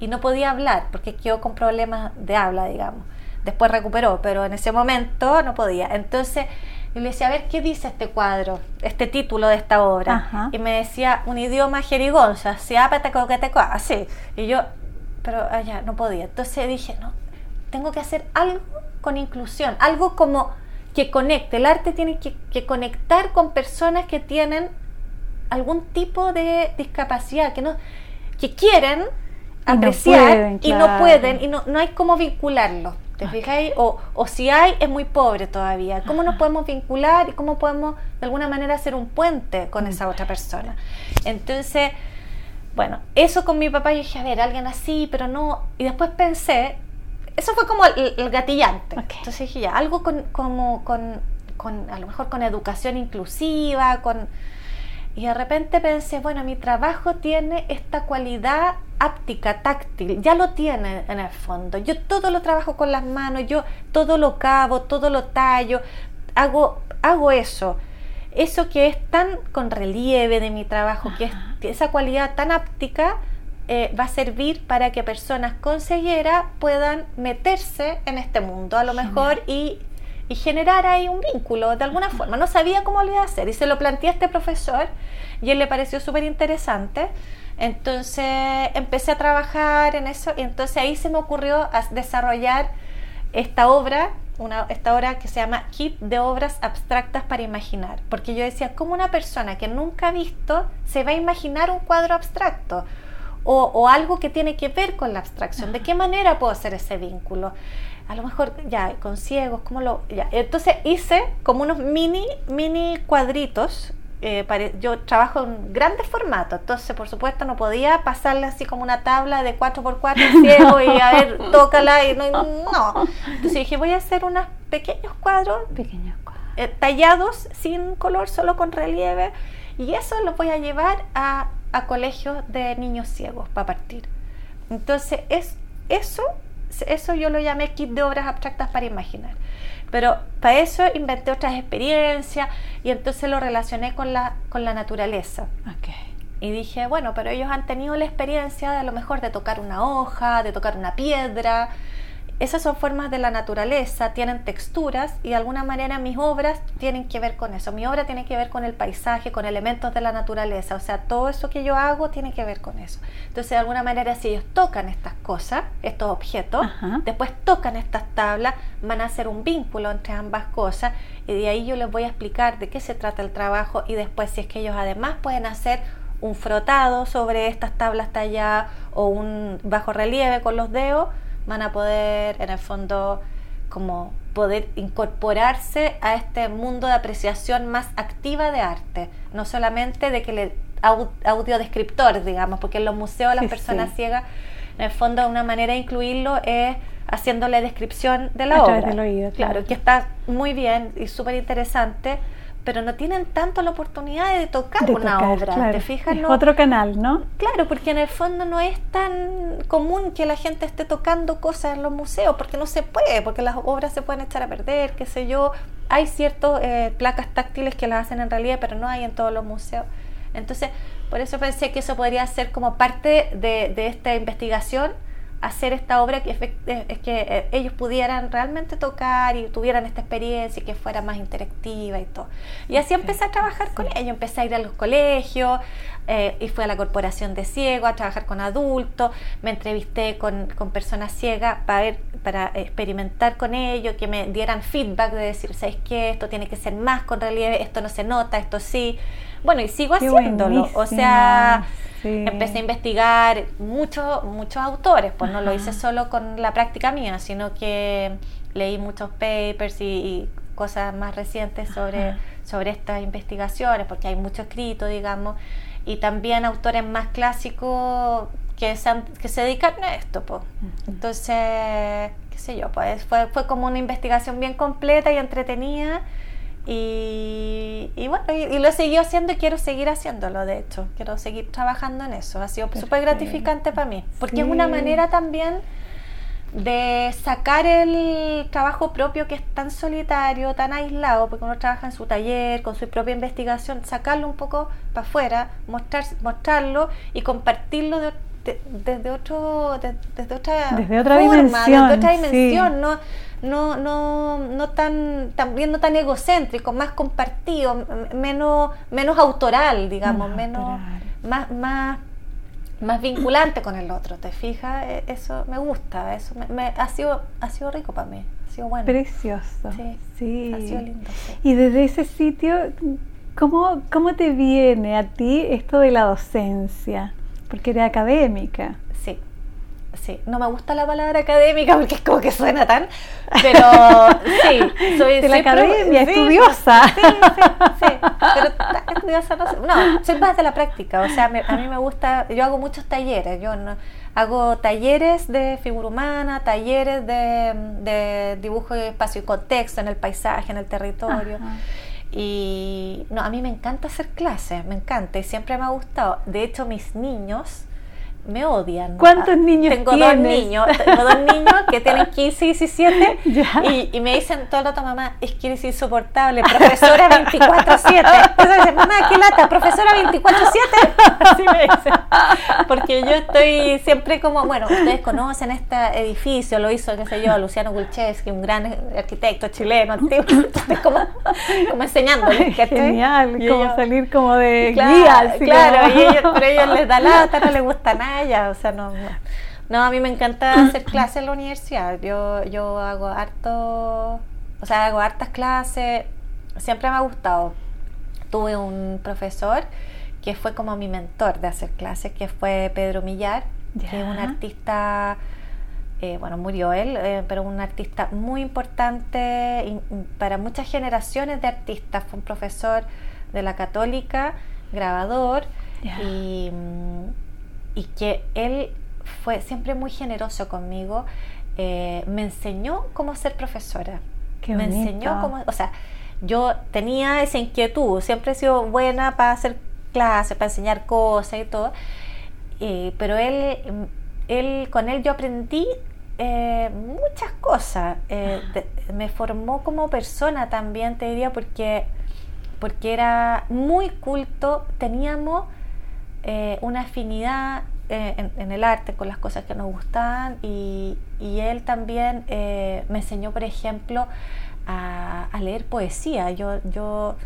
y no podía hablar porque quedó con problemas de habla, digamos. Después recuperó, pero en ese momento no podía. Entonces yo le decía, a ver, ¿qué dice este cuadro, este título de esta obra? Y me decía, un idioma jerigonza, así. Y yo, pero allá, no podía. Entonces dije, no, tengo que hacer algo con inclusión, algo como que conecte. El arte tiene que, que conectar con personas que tienen algún tipo de discapacidad, que no que quieren apreciar y no pueden y no, no hay cómo vincularlo. ¿Te fijáis? O, o, si hay, es muy pobre todavía. ¿Cómo nos podemos vincular y cómo podemos de alguna manera hacer un puente con esa otra persona? Entonces, bueno, eso con mi papá yo dije, a ver, alguien así, pero no. Y después pensé, eso fue como el, gatillante. Entonces dije, ya, algo con, como, con, con, a lo mejor con educación inclusiva, con y de repente pensé, bueno, mi trabajo tiene esta cualidad áptica, táctil, ya lo tiene en el fondo. Yo todo lo trabajo con las manos, yo todo lo cavo, todo lo tallo, hago, hago eso. Eso que es tan con relieve de mi trabajo, que es esa cualidad tan áptica, eh, va a servir para que personas con ceguera puedan meterse en este mundo, a lo mejor, y y generar ahí un vínculo de alguna forma. No sabía cómo lo iba a hacer y se lo planteé a este profesor y él le pareció súper interesante. Entonces empecé a trabajar en eso y entonces ahí se me ocurrió desarrollar esta obra, una, esta obra que se llama Kit de Obras Abstractas para Imaginar. Porque yo decía, ¿cómo una persona que nunca ha visto se va a imaginar un cuadro abstracto? O, o algo que tiene que ver con la abstracción. ¿De qué manera puedo hacer ese vínculo? a lo mejor ya con ciegos, como lo ya. Entonces hice como unos mini mini cuadritos. Eh, yo trabajo en grandes formatos, entonces por supuesto no podía pasarle así como una tabla de 4x4 ciego y a ver, tócala y no, no. Entonces dije, voy a hacer unos pequeños cuadros, pequeños cuadros. Eh, tallados sin color, solo con relieve y eso lo voy a llevar a, a colegios de niños ciegos para partir. Entonces es eso eso yo lo llamé kit de obras abstractas para imaginar. Pero para eso inventé otras experiencias y entonces lo relacioné con la, con la naturaleza. Y dije, bueno, pero ellos han tenido la experiencia de a lo mejor de tocar una hoja, de tocar una piedra, esas son formas de la naturaleza, tienen texturas y de alguna manera mis obras tienen que ver con eso. Mi obra tiene que ver con el paisaje, con elementos de la naturaleza. O sea, todo eso que yo hago tiene que ver con eso. Entonces, de alguna manera, si ellos tocan estas cosas, estos objetos, después tocan estas tablas, van a hacer un vínculo entre ambas cosas y de ahí yo les voy a explicar de qué se trata el trabajo y después si es que ellos además pueden hacer un frotado sobre estas tablas talladas o un bajo relieve con los dedos, van a poder en el fondo como poder incorporarse a este mundo de apreciación más activa de arte, no solamente de que le audiodescriptor, digamos, porque en los museos las personas ciegas, en el fondo una manera de incluirlo es haciéndole descripción de la obra. claro, que está muy bien y súper interesante, pero no tienen tanto la oportunidad de tocar una obra. ¿Te fijas? otro canal, ¿no? Claro, porque en el fondo no es tan común que la gente esté tocando cosas en los museos, porque no se puede, porque las obras se pueden echar a perder, qué sé yo. Hay ciertas eh, placas táctiles que las hacen en realidad, pero no hay en todos los museos. Entonces, por eso pensé que eso podría ser como parte de, de esta investigación hacer esta obra que, es que eh, ellos pudieran realmente tocar y tuvieran esta experiencia y que fuera más interactiva y todo. Y así empecé a trabajar con ellos, empecé a ir a los colegios eh, y fui a la corporación de ciegos a trabajar con adultos, me entrevisté con, con personas ciegas para ver, para experimentar con ellos, que me dieran feedback de decir, ¿sabes qué? Esto tiene que ser más con relieve, esto no se nota, esto sí. Bueno, y sigo haciéndolo. O sea, empecé a investigar muchos muchos autores, pues no lo hice solo con la práctica mía, sino que leí muchos papers y, cosas más recientes sobre, sobre estas investigaciones, porque hay mucho escrito, digamos, y también autores más clásicos que se, que se dedican a esto. Pues. Entonces, qué sé yo, pues fue, fue como una investigación bien completa y entretenida y, bueno, y, lo he seguido haciendo y quiero seguir haciéndolo, de hecho. Quiero seguir trabajando en eso. Ha sido súper gratificante para mí. Porque es una manera también de sacar el trabajo propio que es tan solitario, tan aislado, porque uno trabaja en su taller, con su propia investigación, sacarlo un poco para afuera, mostrar, mostrarlo y compartirlo desde otro desde otra desde otra dimensión, desde otra dimensión no no, no, no tan, también no tan egocéntrico, más compartido, menos, menos autoral, digamos, menos, más, más, más vinculante con el otro, ¿te fijas? E, eso me gusta, eso me, ha, sido, ha sido rico para mí, ha sido bueno. Precioso. Sí, Ha sido lindo. Y desde ese sitio, ¿cómo, ¿cómo te viene a ti esto de la docencia? Porque eres académica. Sí, no me gusta la palabra académica porque es como que suena tan, pero sí, soy de la academia, estudiosa. Sí, sí, sí, pero estudiosa no sé. No, soy más de la práctica, o sea, a mí me gusta, yo hago muchos talleres, yo no, hago talleres de figura humana, talleres de, de dibujo de espacio y contexto en el paisaje, en el territorio. Y no, a mí me encanta hacer clases, me encanta y siempre me ha gustado. De hecho, mis niños me odian. ¿Cuántos niños tengo dos niños, tengo dos niños que tienen 15 y 17 y, y, me dicen todo el rato, mamá, es que eres insoportable, profesora 24-7. Entonces mamá, qué lata, profesora 24-7. Así me dicen. Porque yo estoy siempre como, bueno, ustedes conocen este edificio, lo hizo, qué sé yo, Luciano Gulcheski, un gran arquitecto chileno, antiguo. Entonces, como, como enseñándoles. Genial, como salir como de guía. claro, y ellos, pero ellos les da lata, no les gusta nada o sea, no, no. a mí me encanta hacer clases en la universidad. Yo, yo hago harto, o sea, hago hartas clases. Siempre me ha gustado. Tuve un profesor que fue como mi mentor de hacer clases, que fue Pedro Millar, que es un artista, eh, bueno, murió él, eh, pero un artista muy importante para muchas generaciones de artistas. Fue un profesor de la católica, grabador, y mm, y que él fue siempre muy generoso conmigo. Eh, me enseñó cómo ser profesora. me enseñó cómo, o sea, yo tenía esa inquietud, siempre he sido buena para hacer clases, para enseñar cosas y todo, pero él, él, con él yo aprendí eh, muchas cosas, eh, me formó como persona también, te diría, porque, porque era muy culto, teníamos eh, una afinidad eh, en, el arte con las cosas que nos gustaban y, él también eh, me enseñó, por ejemplo, a, leer poesía. Yo, yo,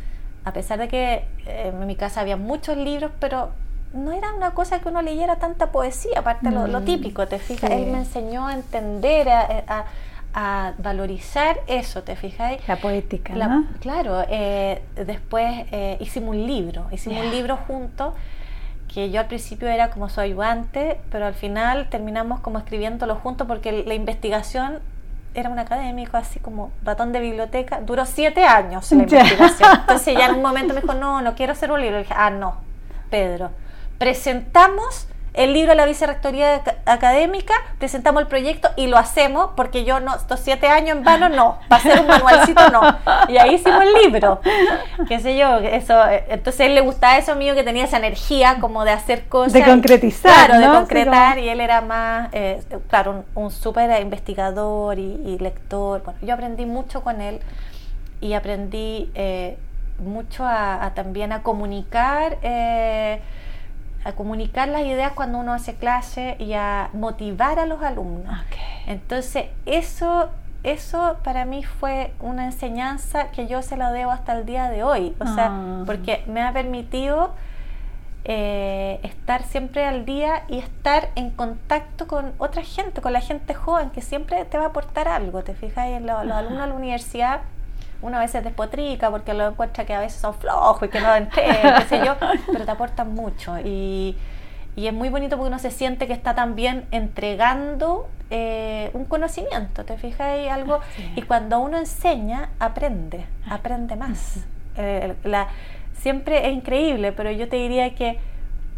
a pesar de que en mi casa había muchos libros, pero no era una cosa que uno leyera tanta poesía, aparte de lo, mm, típico, ¿te fijas? Él me enseñó a entender, a, valorizar eso, ¿te fijáis? La poética, ¿no? Claro, después hicimos un libro, hicimos un libro juntos que yo al principio era como su ayudante, pero al final terminamos como escribiéndolo juntos porque la investigación era un académico así como ratón de biblioteca, duró siete años la investigación. Entonces ya en un momento me dijo, no, no quiero hacer un libro. Y dije, ah, no, Pedro, presentamos el libro de la vicerrectoría académica, presentamos el proyecto y lo hacemos porque yo no, estos siete años en vano no, va a ser un manualcito no. Y ahí hicimos el libro, qué sé yo, eso, entonces a él le gustaba eso mío que tenía esa energía como de hacer cosas. De concretizar. Claro, de concretar y él era más, eh, claro, un, súper investigador y, lector. Bueno, yo aprendí mucho con él y aprendí eh, mucho a, también a comunicar. Eh, a comunicar las ideas cuando uno hace clase y a motivar a los alumnos. Entonces, eso, eso para mí fue una enseñanza que yo se la debo hasta el día de hoy. O sea, Ah. porque me ha permitido eh, estar siempre al día y estar en contacto con otra gente, con la gente joven que siempre te va a aportar algo. Te fijas, en lo- los alumnos de la universidad uno a veces despotrica porque lo encuentra que a veces son flojos y que no entregan, qué sé yo, pero te aportan mucho. Y, y es muy bonito porque uno se siente que está también entregando eh, un conocimiento, te fijas y algo y cuando uno enseña aprende, aprende más. Eh, la, siempre es increíble, pero yo te diría que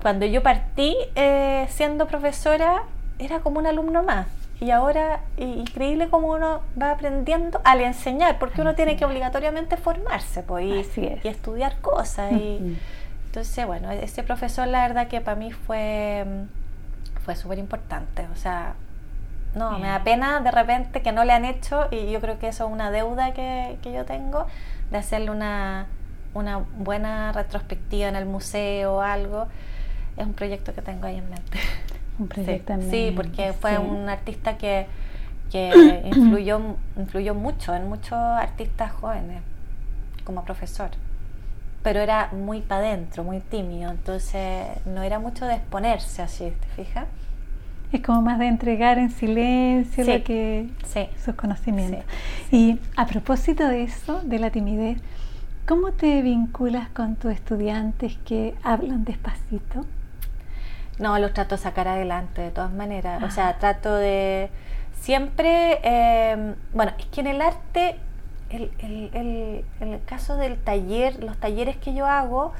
cuando yo partí eh, siendo profesora era como un alumno más. Y ahora, i- increíble como uno va aprendiendo al enseñar, porque uno tiene que obligatoriamente formarse pues, y, Así es. y estudiar cosas. Y, entonces, bueno, ese profesor la verdad que para mí fue, mm, fue súper importante. O sea, no, me da pena de repente que no le han hecho y yo creo que eso es una deuda que, que yo tengo de hacerle una, una buena retrospectiva en el museo o algo. Es un proyecto que tengo ahí en mente. Un sí, porque fue sí. un artista que, que influyó, influyó mucho en muchos artistas jóvenes como profesor. Pero era muy para adentro, muy tímido, entonces no era mucho de exponerse así, ¿te fijas? Es como más de entregar en silencio Sí. lo que Sí. sus conocimientos. Y a propósito de eso, de la timidez, ¿cómo te vinculas con tus estudiantes que hablan despacito? No, los trato de sacar adelante de todas maneras. O Ah. sea, trato de siempre, eh, bueno, es que en el arte, el, el- el- en el caso del taller, los talleres que yo hago,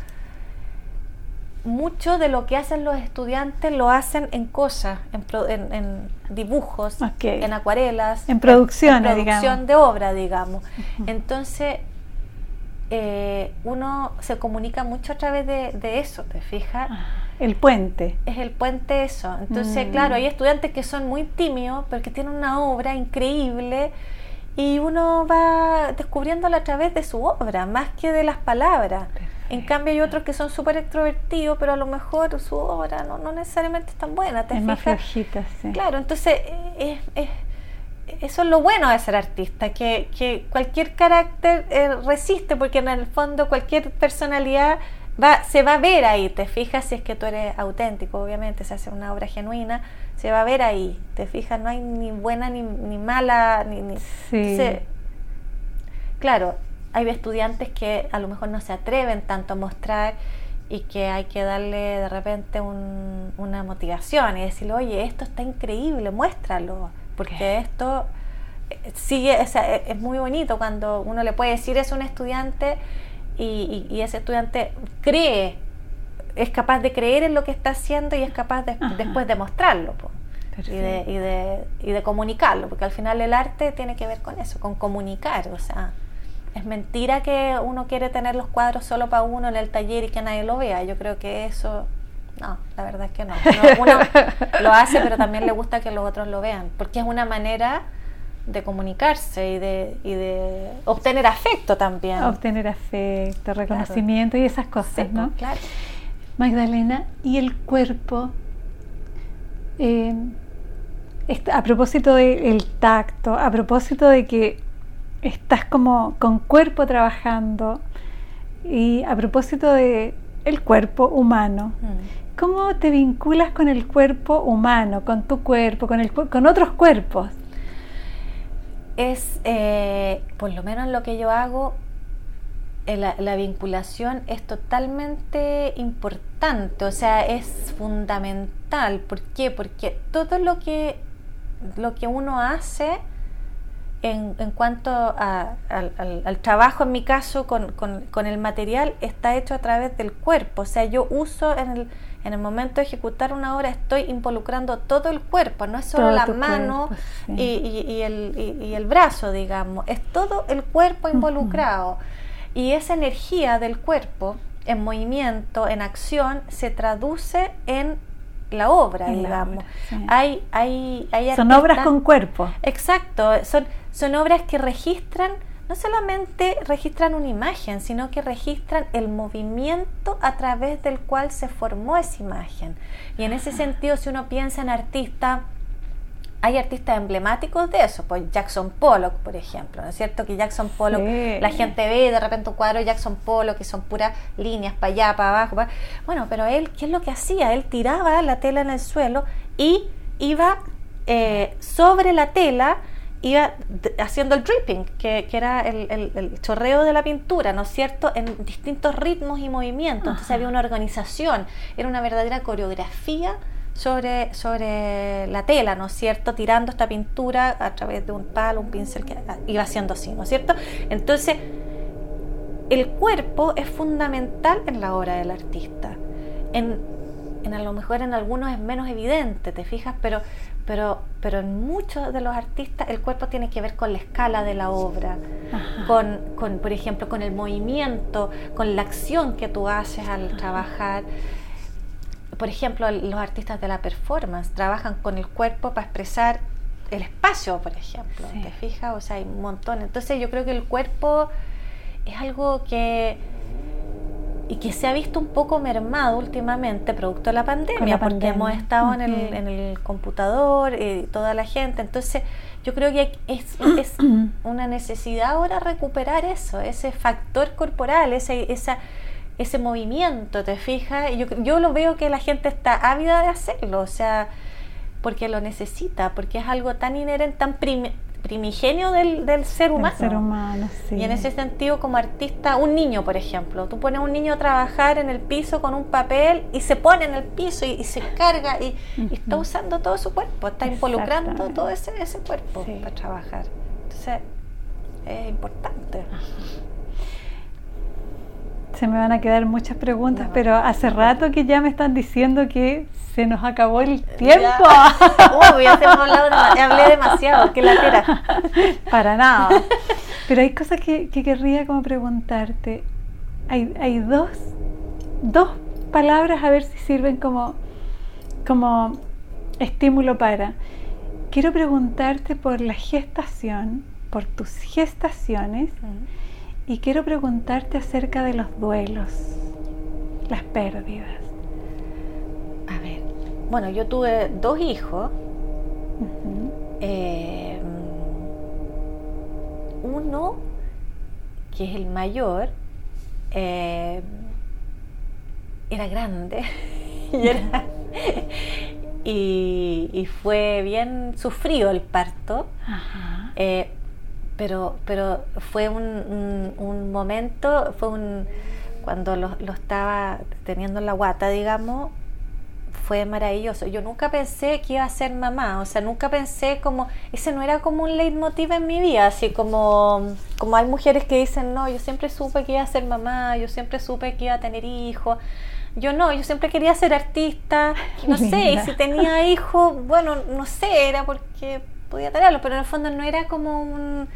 mucho de lo que hacen los estudiantes lo hacen en cosas, en, pro- en- en dibujos, en acuarelas, En producciones, en producción digamos. de obra, digamos. Entonces, eh, uno se comunica mucho a través de, de eso, ¿te fijas? Ah, el puente. es el puente eso. Entonces, Mm. claro, hay estudiantes que son muy tímidos, pero que tienen una obra increíble y uno va descubriéndola a través de su obra, más que de las palabras. En cambio, hay otros que son súper extrovertidos, pero a lo mejor su obra no, no necesariamente es tan buena, ¿te Es más flojita, sí. Claro, entonces eh, es- es- eso es lo bueno de ser artista, que, que cualquier carácter eh, resiste, porque en el fondo cualquier personalidad va, se va a ver ahí, te fijas si es que tú eres auténtico, obviamente, se hace una obra genuina, se va a ver ahí, te fijas, no hay ni buena ni, ni mala, ni, ni- Sí. claro, hay estudiantes que a lo mejor no se atreven tanto a mostrar y que hay que darle de repente un- una motivación y decirle, oye, esto está increíble, muéstralo, porque esto eh, sigue, o sea, e- es muy bonito cuando uno le puede decir eso a un estudiante y, y- y ese estudiante cree, es capaz de creer en lo que está haciendo y es capaz de, después de mostrarlo. po y de, y, de, y de comunicarlo, porque al final el arte tiene que ver con eso, con comunicar, o sea, es mentira que uno quiere tener los cuadros solo para uno en el taller y que nadie lo vea, yo creo que eso, no, la verdad es que no, uno, uno lo hace pero también le gusta que los otros lo vean, porque es una manera de comunicarse y de, y de obtener afecto también. Obtener afecto, reconocimiento y esas cosas, Sí, ¿no? pues, claro. Magdalena, ¿y el cuerpo? Eh, a propósito del tacto, a propósito de que estás como con cuerpo trabajando y a propósito de el cuerpo humano, Mm. ¿cómo te vinculas con el cuerpo humano, con tu cuerpo, con, el, con otros cuerpos? Es, eh, por lo menos lo que yo hago, eh, la, la vinculación es totalmente importante, o sea, es fundamental. ¿Por qué? Porque todo lo que, lo que uno hace en, en cuanto a- al trabajo, en mi caso, con, con- con el material, está hecho a través del cuerpo. O sea, yo uso en el, en el momento de ejecutar una obra, estoy involucrando todo el cuerpo, no es solo Todo la mano cuerpo, sí. y, y- y el, y- el brazo, digamos. Es todo el cuerpo involucrado. Y esa energía del cuerpo en movimiento, en acción, se traduce en la obra, En la digamos. obra, sí. Hay, hay, hay Son obras con cuerpo. Exacto, son, son obras que registran no solamente registran una imagen, sino que registran el movimiento a través del cual se formó esa imagen. Y en ese sentido, si uno piensa en artistas, hay artistas emblemáticos de eso, pues Jackson Pollock, por ejemplo, ¿no es cierto? Que Jackson Pollock, la gente ve de repente un cuadro de Jackson Pollock que son puras líneas para allá, para abajo. Bueno, pero él, ¿qué es lo que hacía? Él tiraba la tela en el suelo y iba eh, sobre la tela iba haciendo el dripping, que, era el, chorreo de la pintura, ¿no es cierto?, en distintos ritmos y movimientos. Entonces había una organización, era una verdadera coreografía sobre, sobre la tela, ¿no es cierto?, tirando esta pintura a través de un palo, un pincel que iba haciendo así, ¿no es cierto? Entonces, el cuerpo es fundamental en la obra del artista. En, en a lo mejor en algunos es menos evidente, ¿te fijas? Pero pero, pero en muchos de los artistas el cuerpo tiene que ver con la escala de la obra, con, con, por ejemplo, con el movimiento, con la acción que tú haces al trabajar. Por ejemplo, los artistas de la performance trabajan con el cuerpo para expresar el espacio, por ejemplo, ¿te fijas? O sea, hay un montón. Entonces yo creo que el cuerpo es algo que y que se ha visto un poco mermado últimamente producto de la pandemia, porque hemos estado en, el, en, el, computador, y toda la gente, entonces yo creo que es, es una necesidad ahora recuperar eso, ese factor corporal, ese, esa, ese movimiento, ¿te fijas? Yo, yo lo veo que la gente está ávida de hacerlo, o sea, porque lo necesita, porque es algo tan inherente, tan primigenio del, del ser humano. ser humano sí. Y en ese sentido, como artista, un niño, por ejemplo, tú pones a un niño a trabajar en el piso con un papel y se pone en el piso y, se carga y, está usando todo su cuerpo, está involucrando todo ese, ese cuerpo para trabajar. Entonces, es importante. Se me van a quedar muchas preguntas, pero hace rato que ya me están diciendo que se nos acabó el tiempo. Uy, ya se hablado, hablé demasiado, qué latera. Para nada. Pero hay cosas que, querría como preguntarte. Hay, hay dos, dos palabras a ver si sirven como, como estímulo para. Quiero preguntarte por la gestación, por tus gestaciones, y quiero preguntarte acerca de los duelos, las pérdidas. Bueno, yo tuve dos hijos. Eh, uno, que es el mayor, eh, era grande y, fue bien sufrido el parto. Eh, pero, pero fue un, momento, fue un cuando lo, lo, estaba teniendo en la guata, digamos, fue maravilloso. Yo nunca pensé que iba a ser mamá, o sea, nunca pensé como, ese no era como un leitmotiv en mi vida, así como, como hay mujeres que dicen, no, yo siempre supe que iba a ser mamá, yo siempre supe que iba a tener hijos. Yo no, yo siempre quería ser artista, no sé, y si tenía hijos, bueno, no sé, era porque podía tenerlos, pero en el fondo no era como un,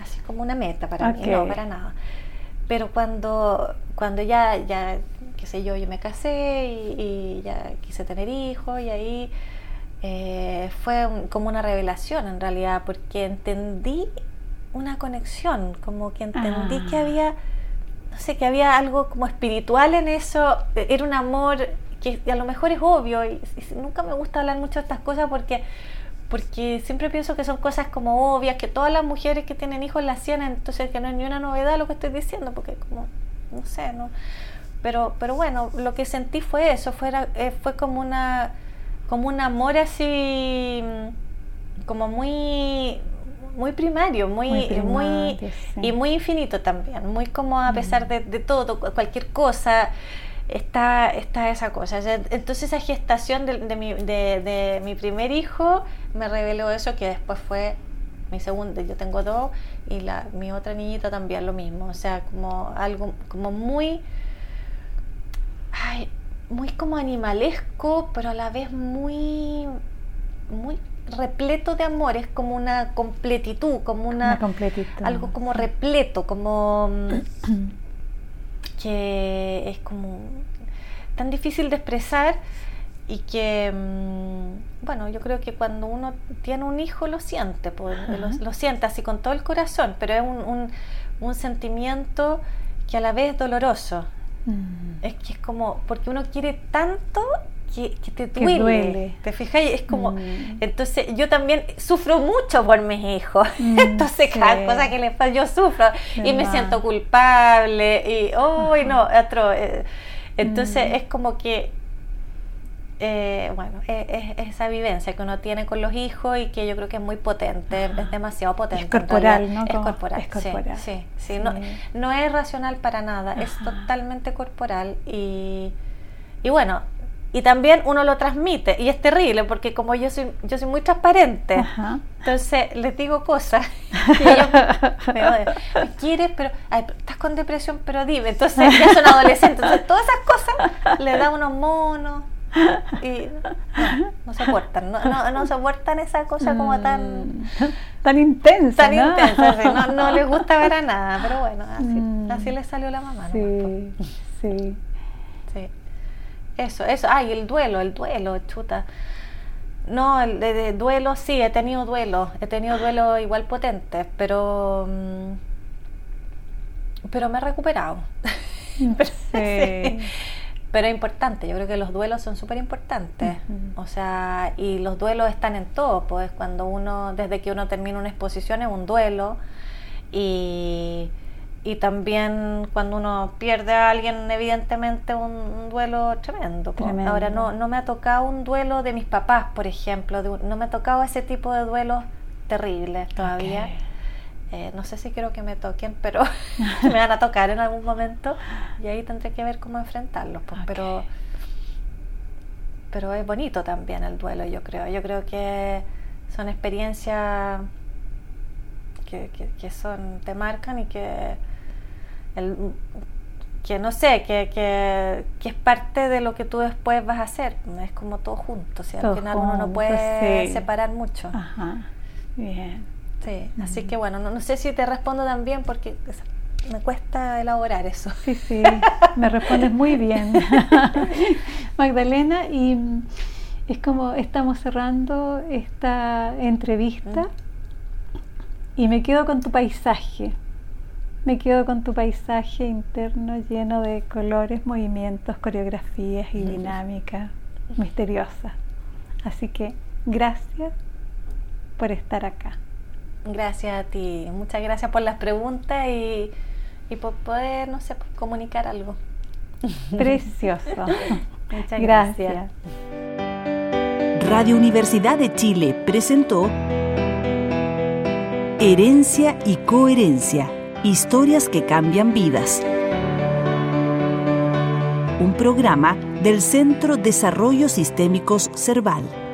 así como una meta para mí, no, para nada. Pero cuando, cuando ya, ya qué sé yo, yo me casé y, ya quise tener hijos y ahí eh, fue como una revelación en realidad, porque entendí una conexión, como que entendí que ah. había, no sé, que había algo como espiritual en eso, era un amor que a lo mejor es obvio y, nunca me gusta hablar mucho de estas cosas porque porque siempre pienso que son cosas como obvias, que todas las mujeres que tienen hijos las hacían, entonces que no es ni una novedad lo que estoy diciendo, porque como, no sé, no, pero, pero bueno, lo que sentí fue eso, fue, eh, fue como, una, como un amor así, mm, como muy, muy primario, muy, muy, y muy infinito también, muy como a pesar mm. de, todo, cualquier cosa, está, está esa cosa. Entonces esa gestación de, de, mi, de, mi primer hijo me reveló eso que después fue mi segundo, yo tengo dos, y la, mi otra niñita también lo mismo, o sea, como algo como muy ay, muy como animalesco, pero a la vez muy, muy repleto de amor, es como una completitud, como una, algo como repleto, como que es como tan difícil de expresar y que, mm, bueno, yo creo que cuando uno tiene un hijo lo siente, pues, lo, siente así con todo el corazón, pero es un, un, sentimiento que a la vez es doloroso. Mm. Es que es como, porque uno quiere tanto que, te duele, ¿Te fijas? Es como, mm. entonces yo también sufro mucho por mis hijos. entonces cada cosa que les pasa, yo sufro y me siento culpable y, uy, no, otro. Eh, entonces es como que eh, bueno, es, esa vivencia que uno tiene con los hijos y que yo creo que es muy potente, es demasiado potente. Es corporal, ¿no? Es corporal, Sí, sí, No, no, es racional para nada, es totalmente corporal y, y bueno, y también uno lo transmite y es terrible porque como yo soy yo soy muy transparente entonces les digo cosas y ellos me, quieres pero estás con depresión pero dime. Entonces ya son adolescentes entonces todas esas cosas le da unos monos y no, no soportan, no, no, no, soportan esa cosa como tan... Mm. Tan intensa, Tan intensa, no, les gusta ver a nada, pero bueno, así, mm. así les salió la mamá. Sí, sí. Sí. Eso, eso. Ay, el duelo, el duelo, chuta. No, el de, duelo sí, he tenido duelo, he tenido duelo igual potentes, pero... Mm, pero me he recuperado. sí pero es importante, yo creo que los duelos son súper importantes, o sea, y los duelos están en todo, pues cuando uno, desde que uno termina una exposición es un duelo, y, y también cuando uno pierde a alguien, evidentemente un, duelo tremendo. Pues. Ahora, no, no me ha tocado un duelo de mis papás, por ejemplo, no me ha tocado ese tipo de duelos terribles todavía. Eh, no sé si quiero que me toquen, pero me van a tocar en algún momento y ahí tendré que ver cómo enfrentarlos. Pues, pero, pero es bonito también el duelo, yo creo. Yo creo que son experiencias que, que, son, te marcan y que, el, que no sé, que, que, es parte de lo que tú después vas a hacer. Es como todo junto, al final uno no puede separar mucho. Ajá. Bien. Sí, así que bueno, no, sé si te respondo también porque me cuesta elaborar eso. Sí, sí, me respondes muy bien, Magdalena, y es como estamos cerrando esta entrevista mm. y me quedo con tu paisaje, me quedo con tu paisaje interno lleno de colores, movimientos, coreografías y dinámicas misteriosas. Así que gracias por estar acá. Gracias a ti. Muchas gracias por las preguntas y, por poder, no sé, comunicar algo. Precioso. Muchas gracias. Radio Universidad de Chile presentó Herencia y Coherencia. Historias que cambian vidas. Un programa del Centro Desarrollo Sistémicos Cerval.